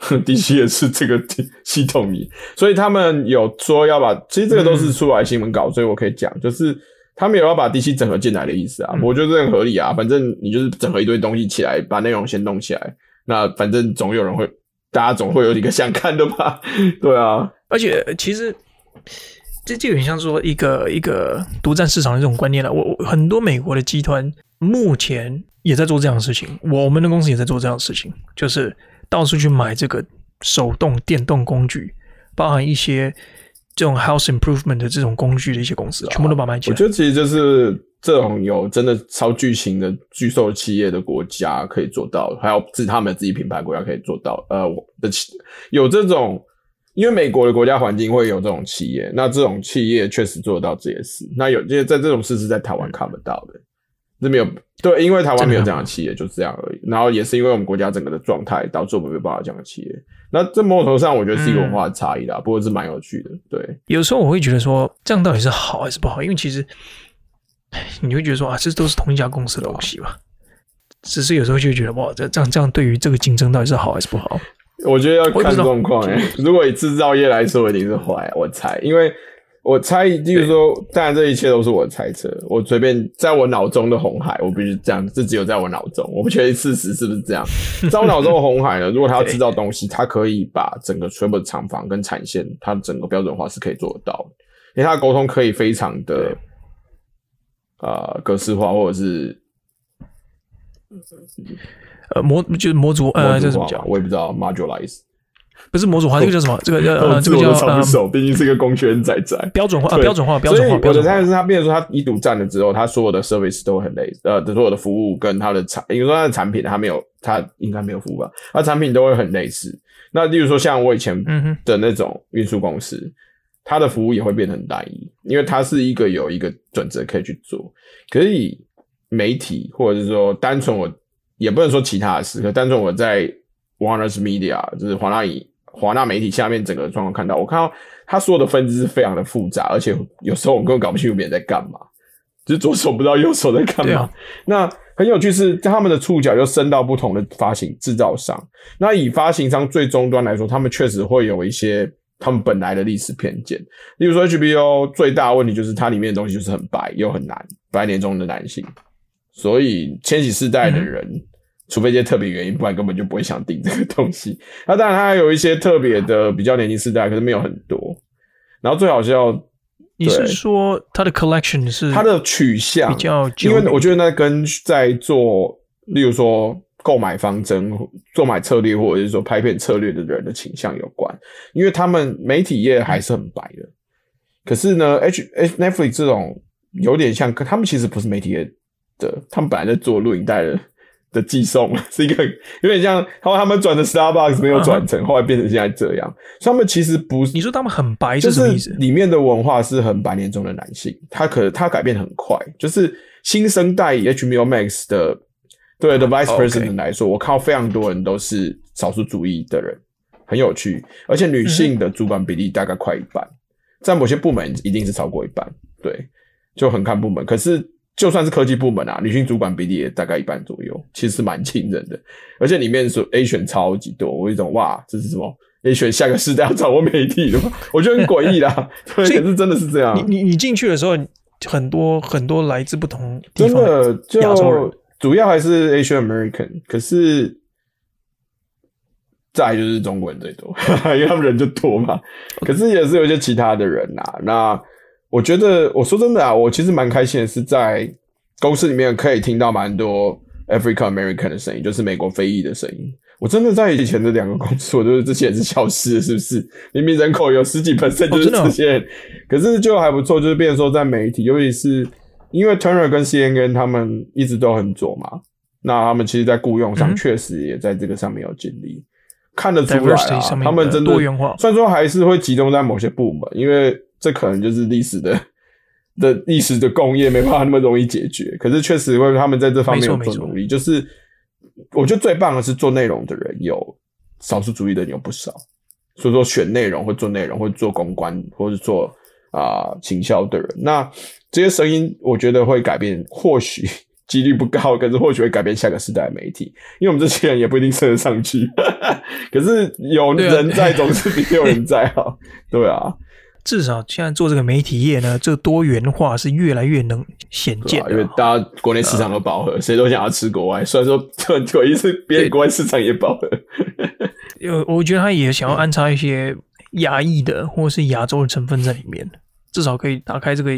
DC 也是这个系统里，所以他们有说要把，其实这个都是出来新闻稿，嗯、所以我可以讲就是。他们有要把 DC 整合进来的意思啊，我觉得这很合理啊。反正你就是整合一堆东西起来，把内容先弄起来，那反正总有人会，大家总会有一个想看的吧？对啊，而且其实这就有点像说一个一个独占市场的这种观念了。我我很多美国的集团目前也在做这样的事情，我们的公司也在做这样的事情，就是到处去买这个手动电动工具，包含一些。这种 house improvement 的这种工具的一些公司，全部都把它买起来。我觉得其实就是这种有真的超巨型的巨兽企业的国家可以做到，还有自他们自己品牌国家可以做到。呃，我的企有这种，因为美国的国家环境会有这种企业，那这种企业确实做得到这些事。那有些在这种事是在台湾看不到的，是没有对，因为台湾没有这样的企业，就这样而已。然后也是因为我们国家整个的状态，导致我们没有办法这样的企业。那这某种程度上，我觉得是一个文化的差异啦，嗯、不过是蛮有趣的。对，有时候我会觉得说，这样到底是好还是不好？因为其实你会觉得说啊，这都是同一家公司的东西吧？只是有时候就会觉得哇，这这样这样对于这个竞争到底是好还是不好？我觉得要看状况诶。如果以制造业来说，一定是坏，我猜，因为。我猜，就是说，当然这一切都是我的猜测。我随便在我脑中的红海，我必须这样，这只有在我脑中，我不确定事实是不是这样。在我脑中的红海呢，如果他要 制造东西，他可以把整个全部的厂房跟产线，它整个标准化是可以做得到的，因为他的沟通可以非常的呃格式化，或者是呃模就是模组呃这怎么讲？我也不知道 modularize 不是模组化，这个叫什么？这个叫呃，这个叫长手，毕竟是一个工具人仔仔。标准化，标准化，标准化。我的猜是他，变成说他一独占了之后，他所有的 service 都很类似，呃，所有的服务跟他的产，比如说他的产品，他没有，他应该没有服务吧？他产品都会很类似。那例如说，像我以前的那种运输公司，它的服务也会变得很单一，因为它是一个有一个准则可以去做。可是以媒体或者是说单纯我，也不能说其他的事，可单纯我在 Warner's Media 就是华纳影。华纳媒体下面整个状况看到，我看到他所有的分支是非常的复杂，而且有时候我根本搞不清楚别人在干嘛，就是左手不知道右手在干嘛。啊、那很有趣是，他们的触角又伸到不同的发行制造商。那以发行商最终端来说，他们确实会有一些他们本来的历史偏见。例如说，HBO 最大的问题就是它里面的东西就是很白又很难，白脸中的男性，所以千禧世代的人。嗯除非一些特别原因，不然根本就不会想订这个东西。那当然，它还有一些特别的比较年轻世代，可是没有很多。然后最好笑，你是说它的 collection 是它的取向比较，因为我觉得那跟在做，例如说购买方针、购买策略，或者是说拍片策略的人的倾向有关。因为他们媒体业还是很白的，嗯、可是呢，H H Netflix 这种有点像，他们其实不是媒体业的，他们本来在做录影带的。的寄送 是一个有点像，后来他们转的 Starbucks 没有转成，uh huh. 后来变成现在这样。所以他们其实不是，你说他们很白是什么意思？里面的文化是很白年中的男性，他可他改变很快。就是新生代以 HBO Max 的对 The Vice President 来说，uh. 我看到非常多人都是少数主义的人，很有趣。而且女性的主管比例大概快一半，在某些部门一定是超过一半。对，就很看部门，可是。就算是科技部门啊，女性主管比例也大概一半左右，其实是蛮惊人的。而且里面是 A 选超级多，我有一种哇，这是什么 A 选下个世代要掌握媒体的吗？我觉得很诡异啦。对，可是真的是这样。你你你进去的时候，很多很多来自不同地方的亚洲人，主要还是 Asian American，可是再就是中国人最多，因为他们人就多嘛。可是也是有一些其他的人呐、啊，那。我觉得，我说真的啊，我其实蛮开心的，是在公司里面可以听到蛮多 African American 的声音，就是美国非裔的声音。我真的在以前的两个公司，我都是这些人是消失了，是不是？明明人口有十几 percent 就是这些人，可是就还不错，就是变成说在媒体，尤其是因为 Turner 跟 CNN 他们一直都很左嘛，那他们其实，在雇佣上确实也在这个上面有尽力，看得出来啊，他们真的多元化，虽然说还是会集中在某些部门，因为这可能就是历史的 的历史的工业没办法那么容易解决，可是确实会他们在这方面有做努力，就是。我觉得最棒的是做内容的人有少数族裔的人有不少，所以说选内容或做内容或做公关或者做啊行销的人，那这些声音我觉得会改变，或许 几率不高，可是或许会改变下个时代的媒体，因为我们这些人也不一定升得上去，可是有人在总是比没有人在好，对啊。至少现在做这个媒体业呢，这个多元化是越来越能显见，因为大家国内市场都饱和，谁、呃、都想要吃国外。虽然说这个意思，别人国外市场也饱和。因为我觉得他也想要安插一些亚裔的或是亚洲的成分在里面，至少可以打开这个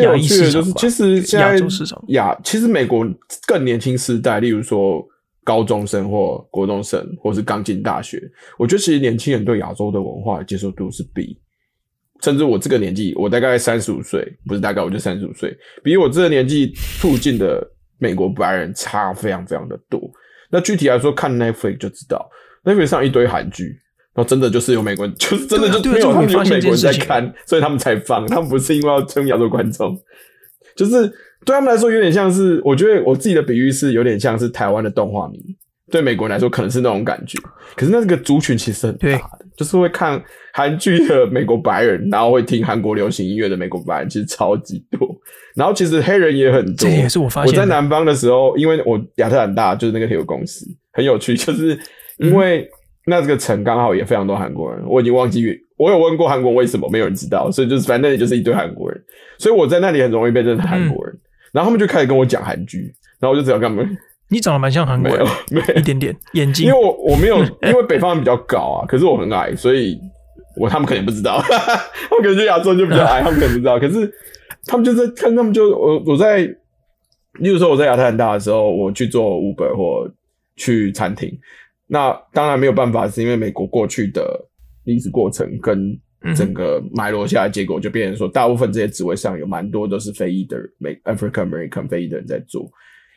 亚裔市场。其实亚洲市场亚，其实美国更年轻世代，例如说高中生或国中生，或是刚进大学，我觉得其实年轻人对亚洲的文化的接受度是比。甚至我这个年纪，我大概三十五岁，不是大概，我就三十五岁，比我这个年纪附近的美国白人差非常非常的多。那具体来说，看 Netflix 就知道，Netflix 上一堆韩剧，然后真的就是有美国人，就是真的就没有他们有美国人在看，所以他们才放，他们不是因为要争亚洲观众，就是对他们来说有点像是，我觉得我自己的比喻是有点像是台湾的动画迷。对美国人来说，可能是那种感觉，可是那个族群其实很大的，就是会看韩剧的美国白人，然后会听韩国流行音乐的美国白人，其实超级多。然后其实黑人也很多。这也是我发现。我在南方的时候，因为我亚特兰大就是那个铁路公司，很有趣，就是因为那这个城刚好也非常多韩国人。我已经忘记，我有问过韩国为什么，没有人知道，所以就是反正那里就是一堆韩国人，所以我在那里很容易被认成韩国人。嗯、然后他们就开始跟我讲韩剧，然后我就知道干嘛。你长得蛮像韩国人，没有，没一点点眼睛，因为我我没有，因为北方人比较高啊，可是我很矮，所以我他们可能不知道，他们可能就亚洲就比较矮，他们可能不知道，可是他们就在看，他们就我我在，例如说我在亚特兰大的时候，我去做 Uber 或去餐厅，那当然没有办法，是因为美国过去的历史过程跟整个埋落下来，结果就变成说，大部分这些职位上有蛮多都是非裔的美 African American 非裔的人在做。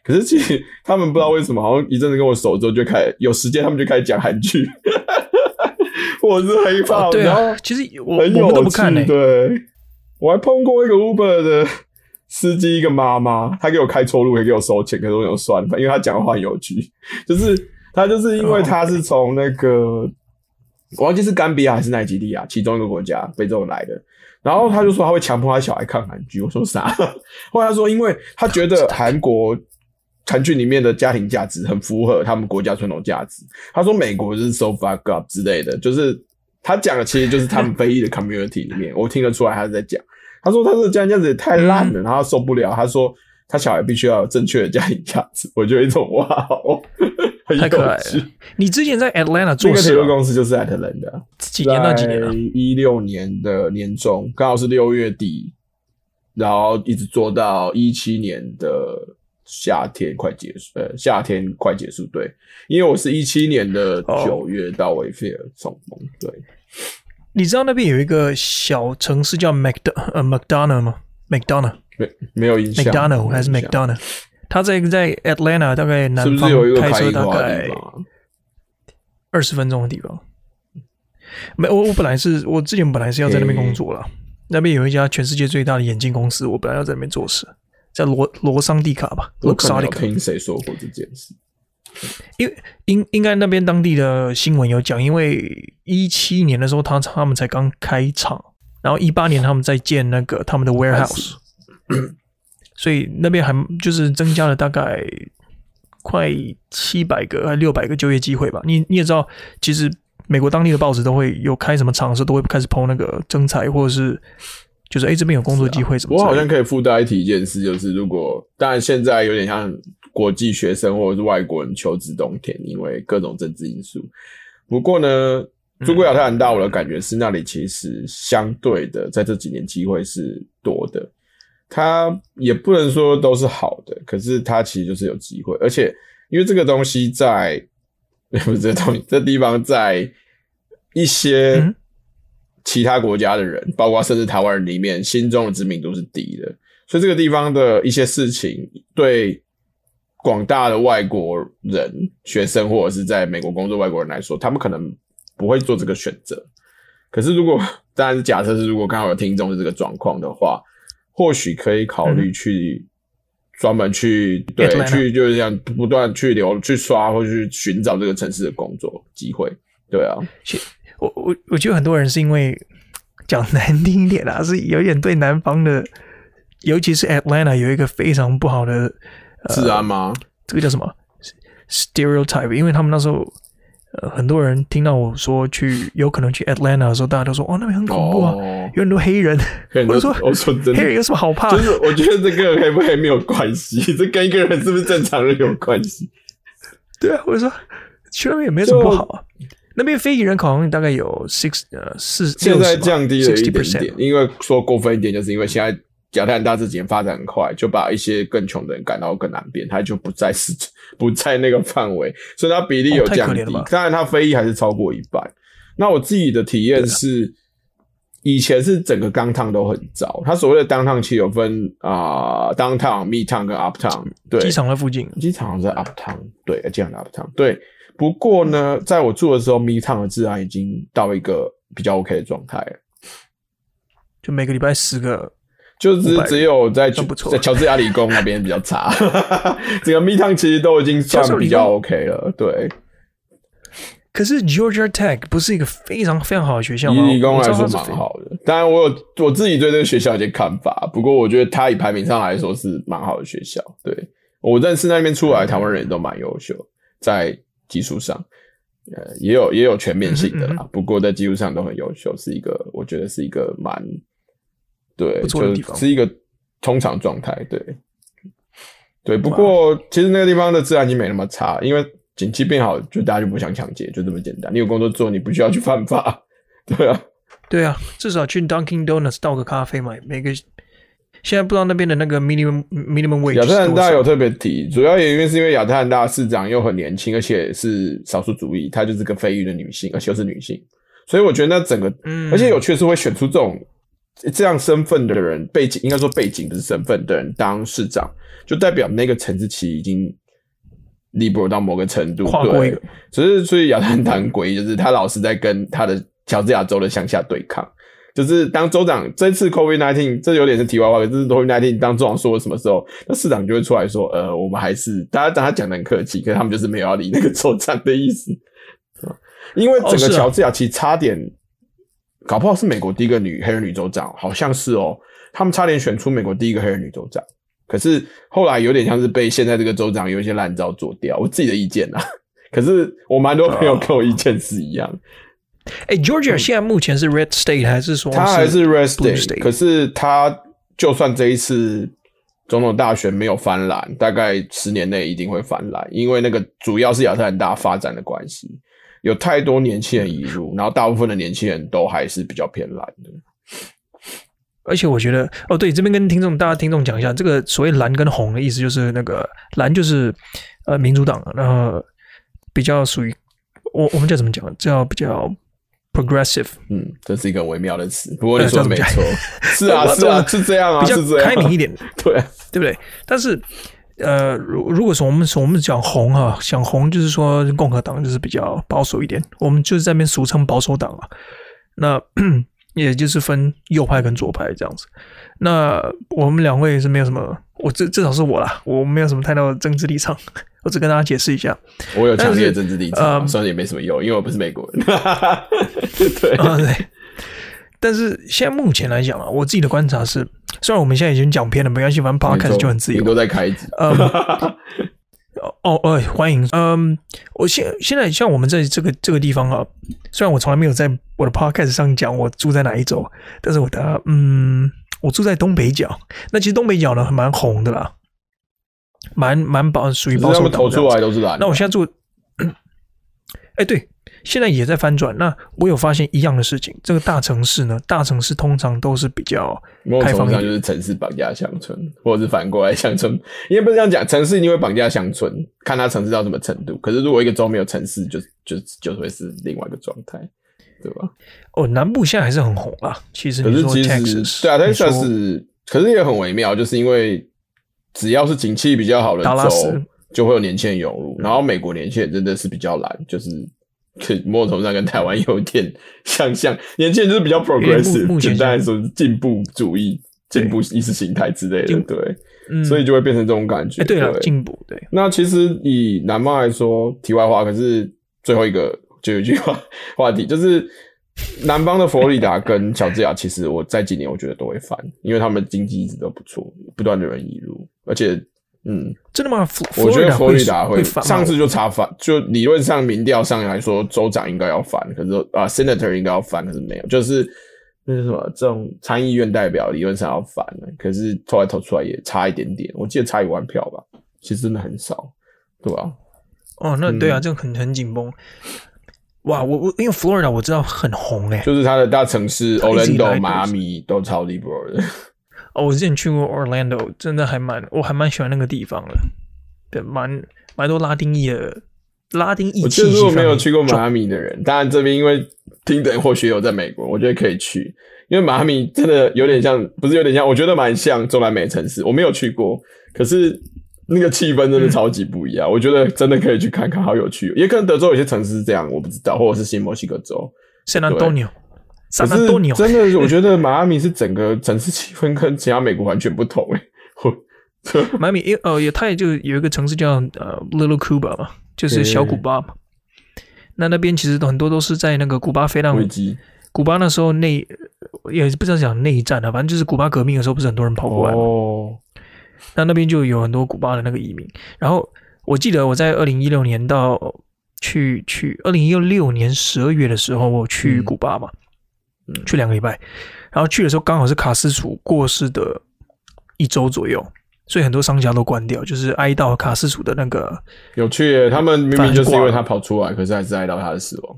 可是其实他们不知道为什么，好像一阵子跟我熟之后就开始有时间，他们就开始讲韩剧。我是黑怕，哦、对啊。然后其实我很有我都不看、欸、对，我还碰过一个 Uber 的司机，一个妈妈，她给我开错路，也给我收钱，可是我有算，因为她讲话很有趣。就是她就是因为她是从那个、哦、我忘记是甘比亚还是奈及利亚其中一个国家非洲来的，然后他就说他会强迫他小孩看韩剧。我说啥？后来他说，因为他觉得 韩国。韩剧里面的家庭价值很符合他们国家传统价值。他说美国就是 so fucked up 之类的，就是他讲的其实就是他们非裔的 community 里面，我听得出来他是在讲。他说他这个家庭价值也太烂了，然后受不了。他说他小孩必须要有正确的家庭价值。我觉得一种哇，太可爱了。你之前在 Atlanta 做事，这个铁路公司就是 Atlanta，几年到几年了？一六年的年中，刚好是六月底，然后一直做到一七年的。夏天快结束，呃，夏天快结束，对，因为我是一七年的九月到维菲尔中梦，对。你知道那边有一个小城市叫 Mac 呃 McDonald 吗？McDonald 没没有印象，McDonald 还是 McDonough？他在在 Atlanta 大概南方开车大概二十分钟的地方。没，我我本来是我之前本来是要在那边工作了，那边有一家全世界最大的眼镜公司，我本来要在那边做事。在罗罗桑蒂卡吧，罗桑蒂卡。听谁说过这件事？因为应应该那边当地的新闻有讲，因为一七年的时候，他他们才刚开厂，然后一八年他们在建那个他们的 warehouse，所以那边还就是增加了大概快七百个还六百个就业机会吧。你你也知道，其实美国当地的报纸都会有开什么厂的时候，都会开始 po 那个征才或者是。就是哎，这边有工作机会什么？我好像可以附带一提一件事，就是如果当然现在有点像国际学生或者是外国人求职冬天，因为各种政治因素。不过呢，住过亚特兰大，我的感觉是那里其实相对的，在这几年机会是多的。它也不能说都是好的，可是它其实就是有机会，而且因为这个东西在 不是这东西，这地方在一些其他国家的人，嗯、包括甚至台湾人里面，心中的知名度是低的，所以这个地方的一些事情对广大的外国人、学生或者是在美国工作外国人来说，他们可能不会做这个选择。可是如果当然是假设是如果刚好有听众是这个状况的话，或许可以考虑去专门去、嗯、对去就是这样不断去留去刷或去寻找这个城市的工作机会。对啊，我我我觉得很多人是因为 讲难听一点啊，是有点对南方的，尤其是 Atlanta 有一个非常不好的。治安吗？这个叫什么 stereotype？因为他们那时候，呃，很多人听到我说去有可能去 Atlanta 的时候，大家都说哦，那边很恐怖啊，哦、有很多黑人。黑人我说，我说真的，黑人有什么好怕？就是我觉得这个黑不黑没有关系，这跟一个人是不是正常人有关系。对啊，我说去那边也没什么不好啊。那边非裔人口好像大概有 six 呃四，现在降低了一点点，因为说过分一点，就是因为现在。亚特兰大这几年发展很快，就把一些更穷的人赶到更南边，他就不再是不在那个范围，所以它比例有降低。哦、当然，它非裔还是超过一半。那我自己的体验是，以前是整个 downtown 都很糟。它所谓的 downtown 其实有分啊、呃、，downtown、midtown 跟 uptown。对，机场在附近，机场在 uptown，对，机场的 uptown。对，不过呢，在我住的时候，midtown 的治安已经到一个比较 OK 的状态了，就每个礼拜十个。就是只有在在乔治亚理工那边比较差，整个 Midtown 其实都已经算比较 OK 了。对，可是 Georgia Tech 不是一个非常非常好的学校吗？以理工来说蛮好的。当然，我有我自己对这个学校有些看法，不过我觉得它以排名上来说是蛮好的学校。对，我认识那边出来台湾人也都蛮优秀，在技术上，呃，也有也有全面性的啦。嗯嗯，不过在技术上都很优秀，是一个我觉得是一个蛮。对，就是一个通常状态。对，对。不过其实那个地方的治安已经没那么差，因为景气变好，就大家就不想抢劫，就这么简单。你有工作做，你不需要去犯法。对啊，对啊，至少去 Dunkin' Donuts 倒个咖啡嘛。每个现在不知道那边的那个 minimum minimum wage。亚特兰大有特别提，主要原因是因为亚特兰大市长又很年轻，而且是少数主义，她就是个非裔的女性，而且又是女性，所以我觉得那整个，嗯，而且有确实会选出这种。这样身份的人，背景应该说背景不是身份的人当市长，就代表那个层次其实已经 liberal 到某个程度。对，只是所以亚特兰大很诡异，就是他老是在跟他的乔治亚州的乡下对抗。就是当州长这次 COVID nineteen，这有点是题外话，可是 COVID nineteen 当州长说什么时候，那市长就会出来说，呃，我们还是大家讲他讲的很客气，可是他们就是没有要理那个州长的意思。因为整个乔治亚其实差点。搞不好是美国第一个女黑人女州长，好像是哦。他们差点选出美国第一个黑人女州长，可是后来有点像是被现在这个州长有一些烂招做掉。我自己的意见啊，可是我蛮多朋友跟我意见是一样。哎、uh, 欸、，Georgia 现在目前是 Red State 还是说是？他还是 Red State，可是它就算这一次总统大选没有翻蓝，大概十年内一定会翻蓝，因为那个主要是亚特兰大发展的关系。有太多年轻人移入，然后大部分的年轻人都还是比较偏蓝的。而且我觉得，哦，对，这边跟听众大家听众讲一下，这个所谓蓝跟红的意思，就是那个蓝就是呃民主党，然后比较属于我我们叫怎么讲，叫比较 progressive。嗯，这是一个微妙的词，不过你说的没错，是啊 是啊是这样啊，比较开明一点，对对不对？但是。呃，如如果说我们说我们讲红哈，讲红就是说共和党就是比较保守一点，我们就是在那边俗称保守党啊。那 也就是分右派跟左派这样子。那我们两位是没有什么，我至至少是我啦，我没有什么太大的政治立场，我只跟大家解释一下。我有强烈的政治立场，虽然也没什么用，因为我不是美国人。对。但是现在目前来讲啊，我自己的观察是，虽然我们现在已经讲偏了，没关系，反正 podcast 就很自由。你都在开机。嗯，哦哦，欢迎。嗯，我现现在像我们在这个这个地方啊，虽然我从来没有在我的 podcast 上讲我住在哪一州，但是我的嗯，我住在东北角。那其实东北角呢，还蛮红的啦，蛮蛮保属于保守党。投出来都是蓝。那我现在住，哎、欸，对。现在也在翻转。那我有发现一样的事情，这个大城市呢，大城市通常都是比较开放，上就是城市绑架乡村，或者是反过来乡村，因为不是这样讲，城市一定会绑架乡村，看它城市到什么程度。可是如果一个州没有城市，就就就会是另外一个状态，对吧？哦，南部现在还是很红啊，其实可是其实 Texas, 对啊，但是可是也很微妙，就是因为只要是景气比较好的州。就会有年轻人涌入，然后美国年轻人真的是比较懒，就是某种程度上跟台湾有点相像，年轻人就是比较 progressive，简单来说进步主义、进步意识形态之类的，对，嗯、所以就会变成这种感觉。欸、对了，进步对。那其实以南方来说，题外话，可是最后一个就有一句话话题，就是南方的佛罗里达跟乔治亚，其实我在几年我觉得都会翻，因为他们经济一直都不错，不断的人移入，而且。嗯，真的吗？我觉得佛罗里达会，上次就差翻，就理论上民调上来说，州长应该要翻，可是啊，senator 应该要翻，可是没有，就是那是什么，这种参议院代表理论上要翻，可是投来投出来也差一点点，我记得差一万票吧，其实真的很少，对吧？哦，那对啊，这个很很紧绷。哇，我我因为佛罗里达我知道很红诶，就是它的大城市 Orlando、迈阿密都超 liberal 的。哦，我之前去过 Orlando，真的还蛮，我还蛮喜欢那个地方的，对，蛮蛮多拉丁裔的拉丁裔。我其实没有去过迈阿密的人，当然这边因为听的人或许有在美国，我觉得可以去，因为迈阿密真的有点像，不是有点像，我觉得蛮像中南美城市。我没有去过，可是那个气氛真的超级不一样，嗯、我觉得真的可以去看看，好有趣。也可能德州有些城市是这样，我不知道，或者是新墨西哥州，San Antonio。可是真的，我觉得 迈阿密是整个城市气氛跟其他美国完全不同诶。迈阿密，因呃，也它也就有一个城市叫呃 Little Cuba 嘛，就是小古巴嘛。那那边其实很多都是在那个古巴飞弹危机，古巴那时候内也不知道讲内战啊，反正就是古巴革命的时候，不是很多人跑过来哦。那那边就有很多古巴的那个移民。然后我记得我在二零一六年到去去二零一六年十二月的时候，我去古巴嘛。去两个礼拜，然后去的时候刚好是卡斯楚过世的一周左右，所以很多商家都关掉，就是哀悼卡斯楚的那个。有趣耶，他们明明就是因为他跑出来，可是还是哀悼他的死亡。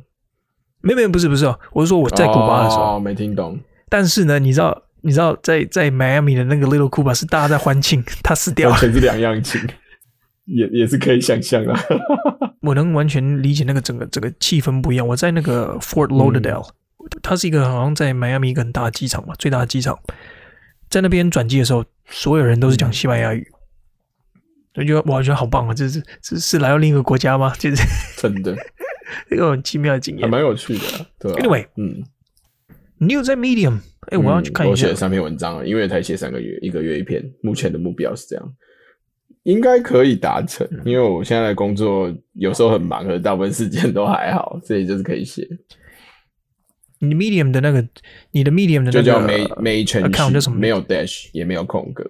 没没不是不是哦，我是说我在古巴的时候，哦，没听懂。但是呢，你知道你知道在在迈阿密的那个 Little Cuba 是大家在欢庆 他死掉了，完全是两样情，也也是可以想象啊。我能完全理解那个整个整个气氛不一样。我在那个 Fort Lauderdale。嗯它是一个好像在迈阿密一个很大的机场嘛，最大的机场，在那边转机的时候，所有人都是讲西班牙语，我觉得我觉得好棒啊！这是这是来到另一个国家吗？就是真的，一个很奇妙的经验，还蛮有趣的。对，Anyway，嗯，你有在 Medium？哎，我要去看一下。我写了三篇文章了，因为才写三个月，一个月一篇。目前的目标是这样，应该可以达成。因为我现在的工作有时候很忙，可是大部分时间都还好，所以就是可以写。你 Medium 的那个，你的 Medium 的那个就叫没没全序，没有 dash 也没有空格，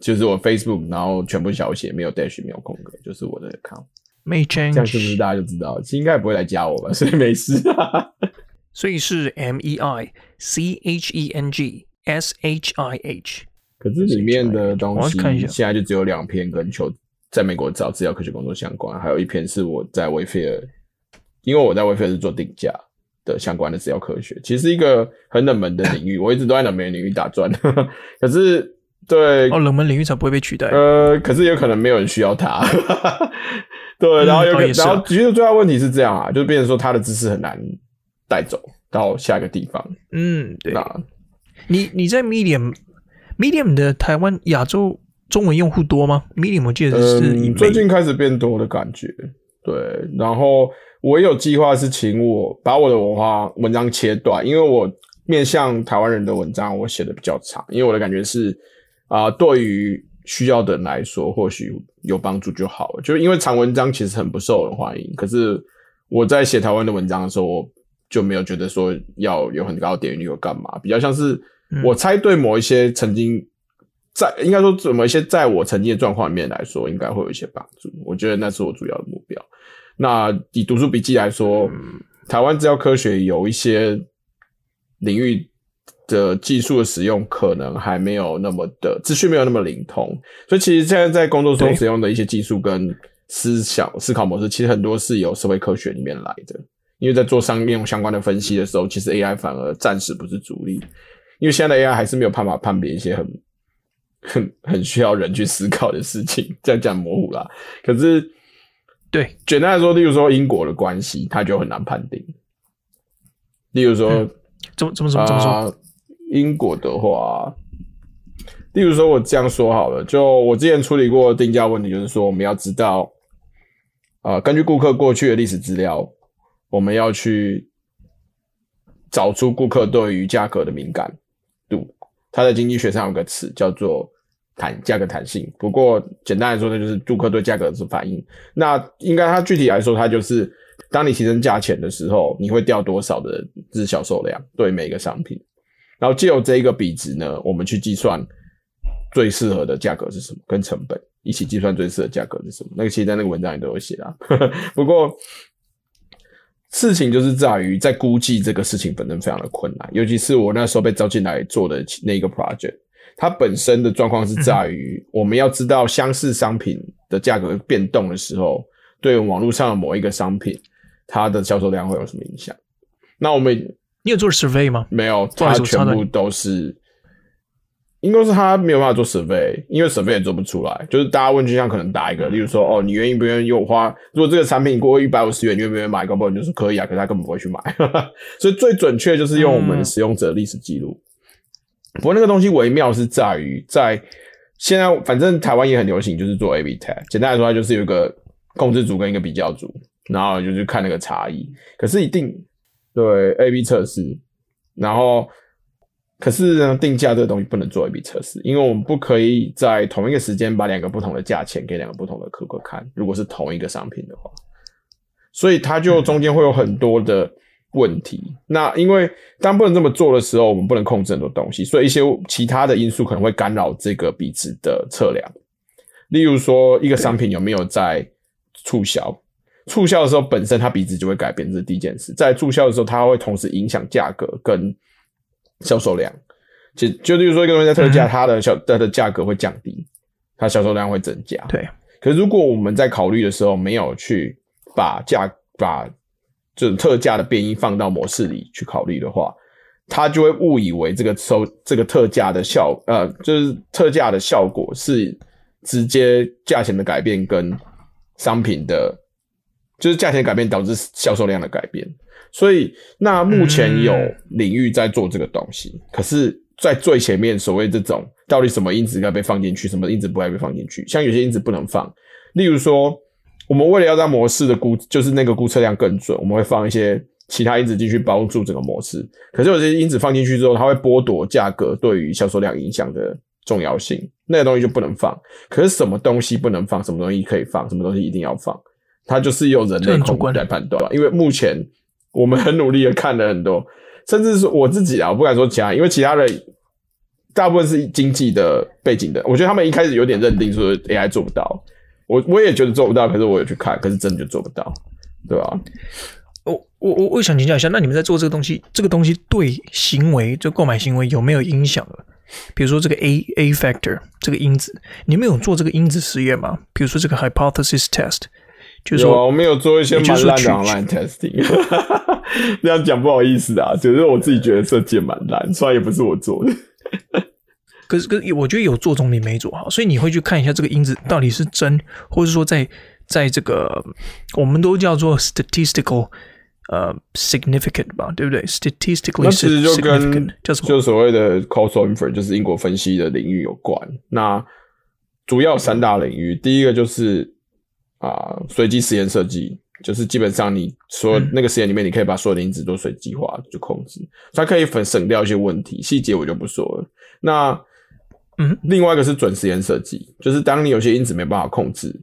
就是我 Facebook，然后全部小写，没有 dash 没有空格，就是我的 account。没 change，这样是不是大家就知道？其实应该不会来加我吧，所以没事啊。所以是 M E I C H E N G S H I H。可是里面的东西现在就只有两篇跟求在美国找资料科学工作相关，还有一篇是我在 Wayfair，因为我在 Wayfair 是做定价。的相关的资料科学，其实是一个很冷门的领域，我一直都在冷门领域打转。可是，对哦，冷门领域才不会被取代。呃，可是有可能没有人需要它。对，然后有可能，嗯哦啊、然后其实最大问题是这样啊，就是变成说他的知识很难带走到下一个地方。嗯，对。那你你在 Medium Medium 的台湾亚洲中文用户多吗？Medium 我记得是、嗯、最近开始变多的感觉。对，然后。我有计划是请我把我的文化文章切短，因为我面向台湾人的文章我写的比较长，因为我的感觉是啊、呃，对于需要的人来说或许有帮助就好了。就因为长文章其实很不受人欢迎，可是我在写台湾的文章的时候，我就没有觉得说要有很高的点阅率或干嘛，比较像是我猜对某一些曾经在应该说怎么一些在我曾经的状况里面来说，应该会有一些帮助。我觉得那是我主要的目标。那以读书笔记来说，嗯、台湾资料科学有一些领域的技术的使用，可能还没有那么的资讯没有那么灵通，所以其实现在在工作中使用的一些技术跟思想思考模式，其实很多是由社会科学里面来的。因为在做商业相关的分析的时候，其实 AI 反而暂时不是主力，因为现在的 AI 还是没有办法判别一些很很很需要人去思考的事情，这样讲模糊啦。可是，对，简单来说，例如说因果的关系，它就很难判定。例如说，嗯、怎么怎么怎么怎么说、呃？因果的话，例如说，我这样说好了，就我之前处理过定价问题，就是说我们要知道。啊、呃，根据顾客过去的历史资料，我们要去找出顾客对于价格的敏感度。它在经济学上有个词叫做弹价格弹性。不过简单来说呢，就是顾客对价格的反应。那应该它具体来说，它就是当你提升价钱的时候，你会掉多少的日销售量对每一个商品。然后借由这一个比值呢，我们去计算最适合的价格是什么，跟成本。一起计算最适的价格是什么？那个其实在那个文章里都有写啦。不过事情就是在于在估计这个事情本身非常的困难，尤其是我那时候被招进来做的那个 project，它本身的状况是在于我们要知道相似商品的价格变动的时候，对网络上的某一个商品它的销售量会有什么影响？那我们你有做 survey 吗？没有，它全部都是。应该是他没有办法做 survey，因为 survey 也做不出来。就是大家问就，像可能打一个，例如说，哦，你愿意不愿意用花？如果这个产品过一百五十元，你愿不愿意买？搞不好就是可以啊，可是他根本不会去买。所以最准确就是用我们使用者历史记录。嗯。不过那个东西微妙是在于，在现在反正台湾也很流行，就是做 A/B test。简单来说，它就是有一个控制组跟一个比较组，然后就是看那个差异。可是一定对 A/B 测试，然后。可是呢，定价这个东西不能做 A/B 测试，因为我们不可以在同一个时间把两个不同的价钱给两个不同的客户看。如果是同一个商品的话，所以它就中间会有很多的问题。嗯、那因为当不能这么做的时候，我们不能控制很多东西，所以一些其他的因素可能会干扰这个比值的测量。例如说，一个商品有没有在促销？促销的时候本身它比值就会改变，这是第一件事。在促销的时候，它会同时影响价格跟。销售量，就就例如说一个东西在特价，它的销它的价格会降低，它销售量会增加。对。可是如果我们在考虑的时候没有去把价把这种特价的变音放到模式里去考虑的话，他就会误以为这个收这个特价的效呃就是特价的效果是直接价钱的改变跟商品的，就是价钱改变导致销售量的改变。所以，那目前有领域在做这个东西，嗯、可是，在最前面所谓这种到底什么因子该被放进去，什么因子不该被放进去，像有些因子不能放，例如说，我们为了要让模式的估，就是那个估测量更准，我们会放一些其他因子进去帮助整个模式。可是有些因子放进去之后，它会剥夺价格对于销售量影响的重要性，那个东西就不能放。可是什么东西不能放，什么东西可以放，什么东西一定要放，它就是由人类主观来判断，因为目前。我们很努力的看了很多，甚至是我自己啊，我不敢说其他，因为其他的大部分是经济的背景的，我觉得他们一开始有点认定说 AI 做不到，我我也觉得做不到，可是我有去看，可是真的就做不到，对吧？我我我我想请教一下，那你们在做这个东西，这个东西对行为就购买行为有没有影响了？比如说这个 A A factor 这个因子，你们有做这个因子实验吗？比如说这个 hypothesis test。就是、说有啊，我们有做一些蛮烂的 online testing，这样讲不好意思啊，只、就是我自己觉得设计蛮烂，虽然也不是我做的。可是，可是我觉得有做总比没做好，所以你会去看一下这个因子到底是真，或者说在在这个我们都叫做 statistical 呃 significant 吧，对不对？statistically 那其实就跟就所谓的 causal inference 就是因果分析的领域有关。那主要三大领域，第一个就是。啊，随机实验设计就是基本上你说那个实验里面，你可以把所有的因子都随机化就控制，它可以省省掉一些问题，细节我就不说了。那嗯，另外一个是准实验设计，就是当你有些因子没办法控制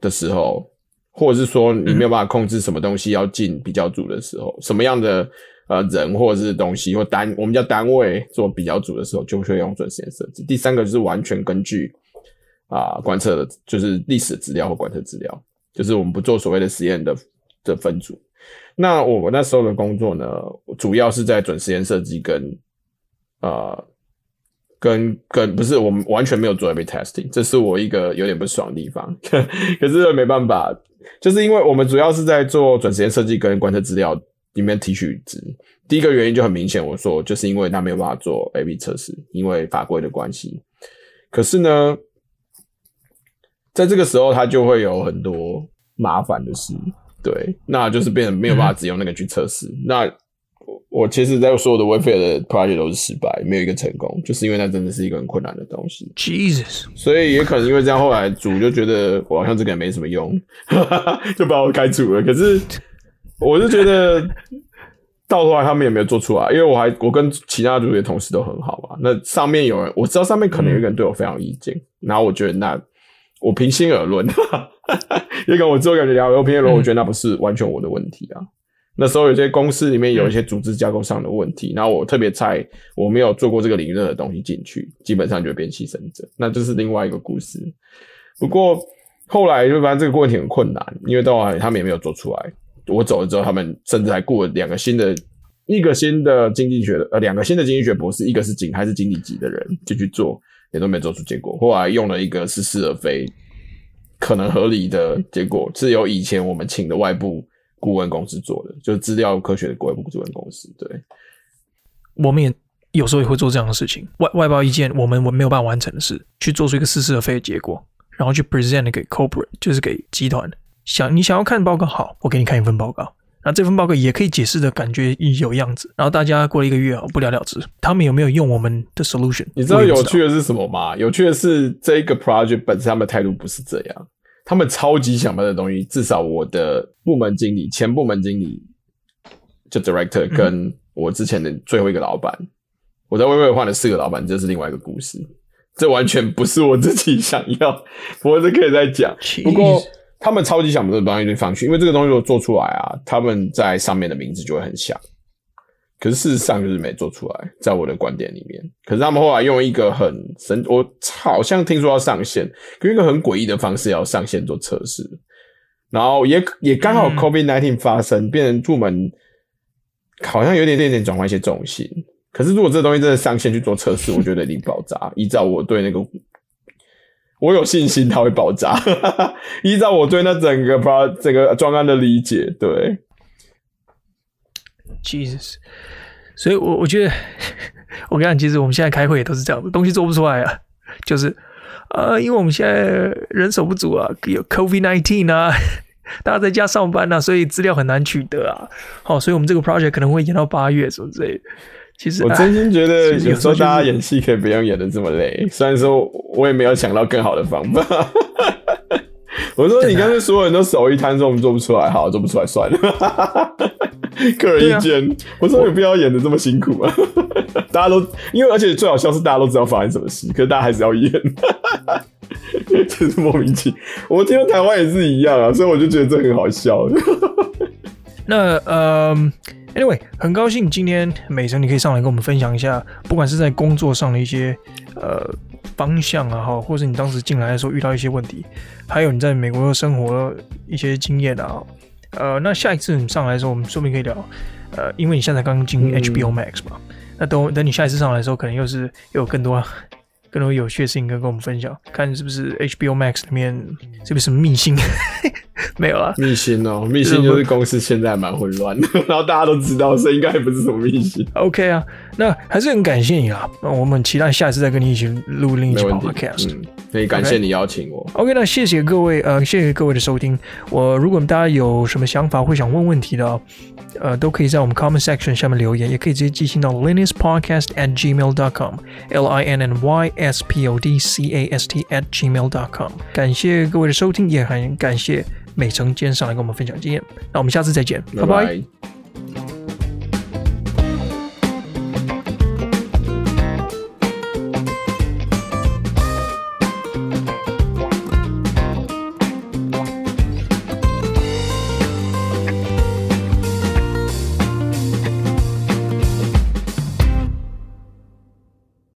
的时候，或者是说你没有办法控制什么东西要进比较组的时候，什么样的呃人或者是东西或单我们叫单位做比较组的时候，就会用准实验设计。第三个就是完全根据。啊，观测的就是历史资料或观测资料，就是我们不做所谓的实验的的分组。那我那时候的工作呢，主要是在准实验设计跟呃跟跟不是我们完全没有做 A/B testing，这是我一个有点不爽的地方。可是没办法，就是因为我们主要是在做准时间设计跟观测资料里面提取值。第一个原因就很明显，我说就是因为他没有办法做 A/B 测试，因为法规的关系。可是呢，在这个时候他就会有很多麻烦的事，对，那就是变成没有办法只用那个去测试。那我其实，在所有的 Wayfair 的 project 都是失败，没有一个成功，就是因为那真的是一个很困难的东西。Jesus，所以也可能因为这样，后来主就觉得我好像这个也没什么用，就把我开除了。可是我就觉得到头来他们也没有做出来，因为我还我跟其他组的同事都很好嘛。那上面有人我知道上面可能有一个人对我非常有意见，嗯、然后我觉得那我平心而论，也跟我之后感觉聊，我平心而论，我觉得那不是完全我的问题啊。那时候有些公司里面有一些组织架构上的问题，嗯、然后我特别菜，我没有做过这个领域的东西进去，基本上就会变牺牲者，那这是另外一个故事。不过后来就发现这个问题很困难，因为到后来他们也没有做出来。我走了之后，他们甚至还雇了两个新的，一个新的经济学的，呃，两个新的经济学博士，一个是经还是经理级的人就去做，也都没做出结果。后来用了一个似是而非、可能合理的结果，是由以前我们请的外部。顾问公司做的，就是资料科学的顾问顾问公司。对，我们也有时候也会做这样的事情，外外包一件我们我没有办法完成的事，去做出一个似是而非的结果，然后去 present 给 corporate，就是给集团。想你想要看报告好，我给你看一份报告，那这份报告也可以解释的感觉有样子，然后大家过了一个月啊，不了了之。他们有没有用我们的 solution？你知道有趣的是什么吗？有趣的是这一个 project 本身他们的态度不是这样。他们超级想卖的东西，至少我的部门经理、前部门经理就 director 跟我之前的最后一个老板，嗯、我在微微换了四个老板，这是另外一个故事。这完全不是我自己想要，不过这可以再讲。不过他们超级想把这个东西放去，因为这个东西如果做出来啊，他们在上面的名字就会很像。可是事实上就是没做出来，在我的观点里面。可是他们后来用一个很神，我好像听说要上线，用一个很诡异的方式要上线做测试，然后也也刚好 COVID-19 发生，嗯、变成入门好像有点点点转换一些重心。可是如果这东西真的上线去做测试，我觉得一定爆炸。依照我对那个，我有信心它会爆炸。依照我对那整个把整个专案的理解，对。Jesus，所以我，我我觉得，我跟你讲，其实我们现在开会也都是这样的，东西做不出来啊，就是，呃，因为我们现在人手不足啊，有 COVID nineteen 啊，大家在家上班啊，所以资料很难取得啊，好，所以我们这个 project 可能会延到八月什么之类的。其实，我真心觉得有时候大家演戏可以不用演的这么累，虽然说我也没有想到更好的方法。我说你刚才所有人都手一摊说我们做不出来，好，做不出来算了。个人意见，啊、我说有必要演的这么辛苦吗！大家都因为，而且最好笑是大家都知道发生什么事，可是大家还是要演，真是莫名其妙。我听说台湾也是一样啊，所以我就觉得这很好笑。那呃，anyway，很高兴今天美神你可以上来跟我们分享一下，不管是在工作上的一些呃方向啊，哈，或者你当时进来的时候遇到一些问题，还有你在美国生活一些经验啊。呃，那下一次你上来的时候，我们说不定可以聊。呃，因为你现在刚刚进 HBO Max 嘛，嗯、那等等你下一次上来的时候，可能又是又有更多更多有趣的事情跟跟我们分享，看是不是 HBO Max 里面是不是什么秘辛？没有啊，秘辛哦，秘辛就是公司现在蛮混乱的，然后大家都知道，所以应该也不是什么秘辛。OK 啊，那还是很感谢你啊，那我们期待下次再跟你一起录另一期 Podcast。所以感谢你邀请我。Okay? OK，那谢谢各位，呃，谢谢各位的收听。我如果大家有什么想法或想问问题的，呃，都可以在我们 comment section 下面留言，也可以直接寄信到 linuspodcast at gmail dot com，l i n n y s p o d c a s t at gmail dot com。感谢各位的收听，也很感谢美成今天上来跟我们分享经验。那我们下次再见，拜拜。Bye bye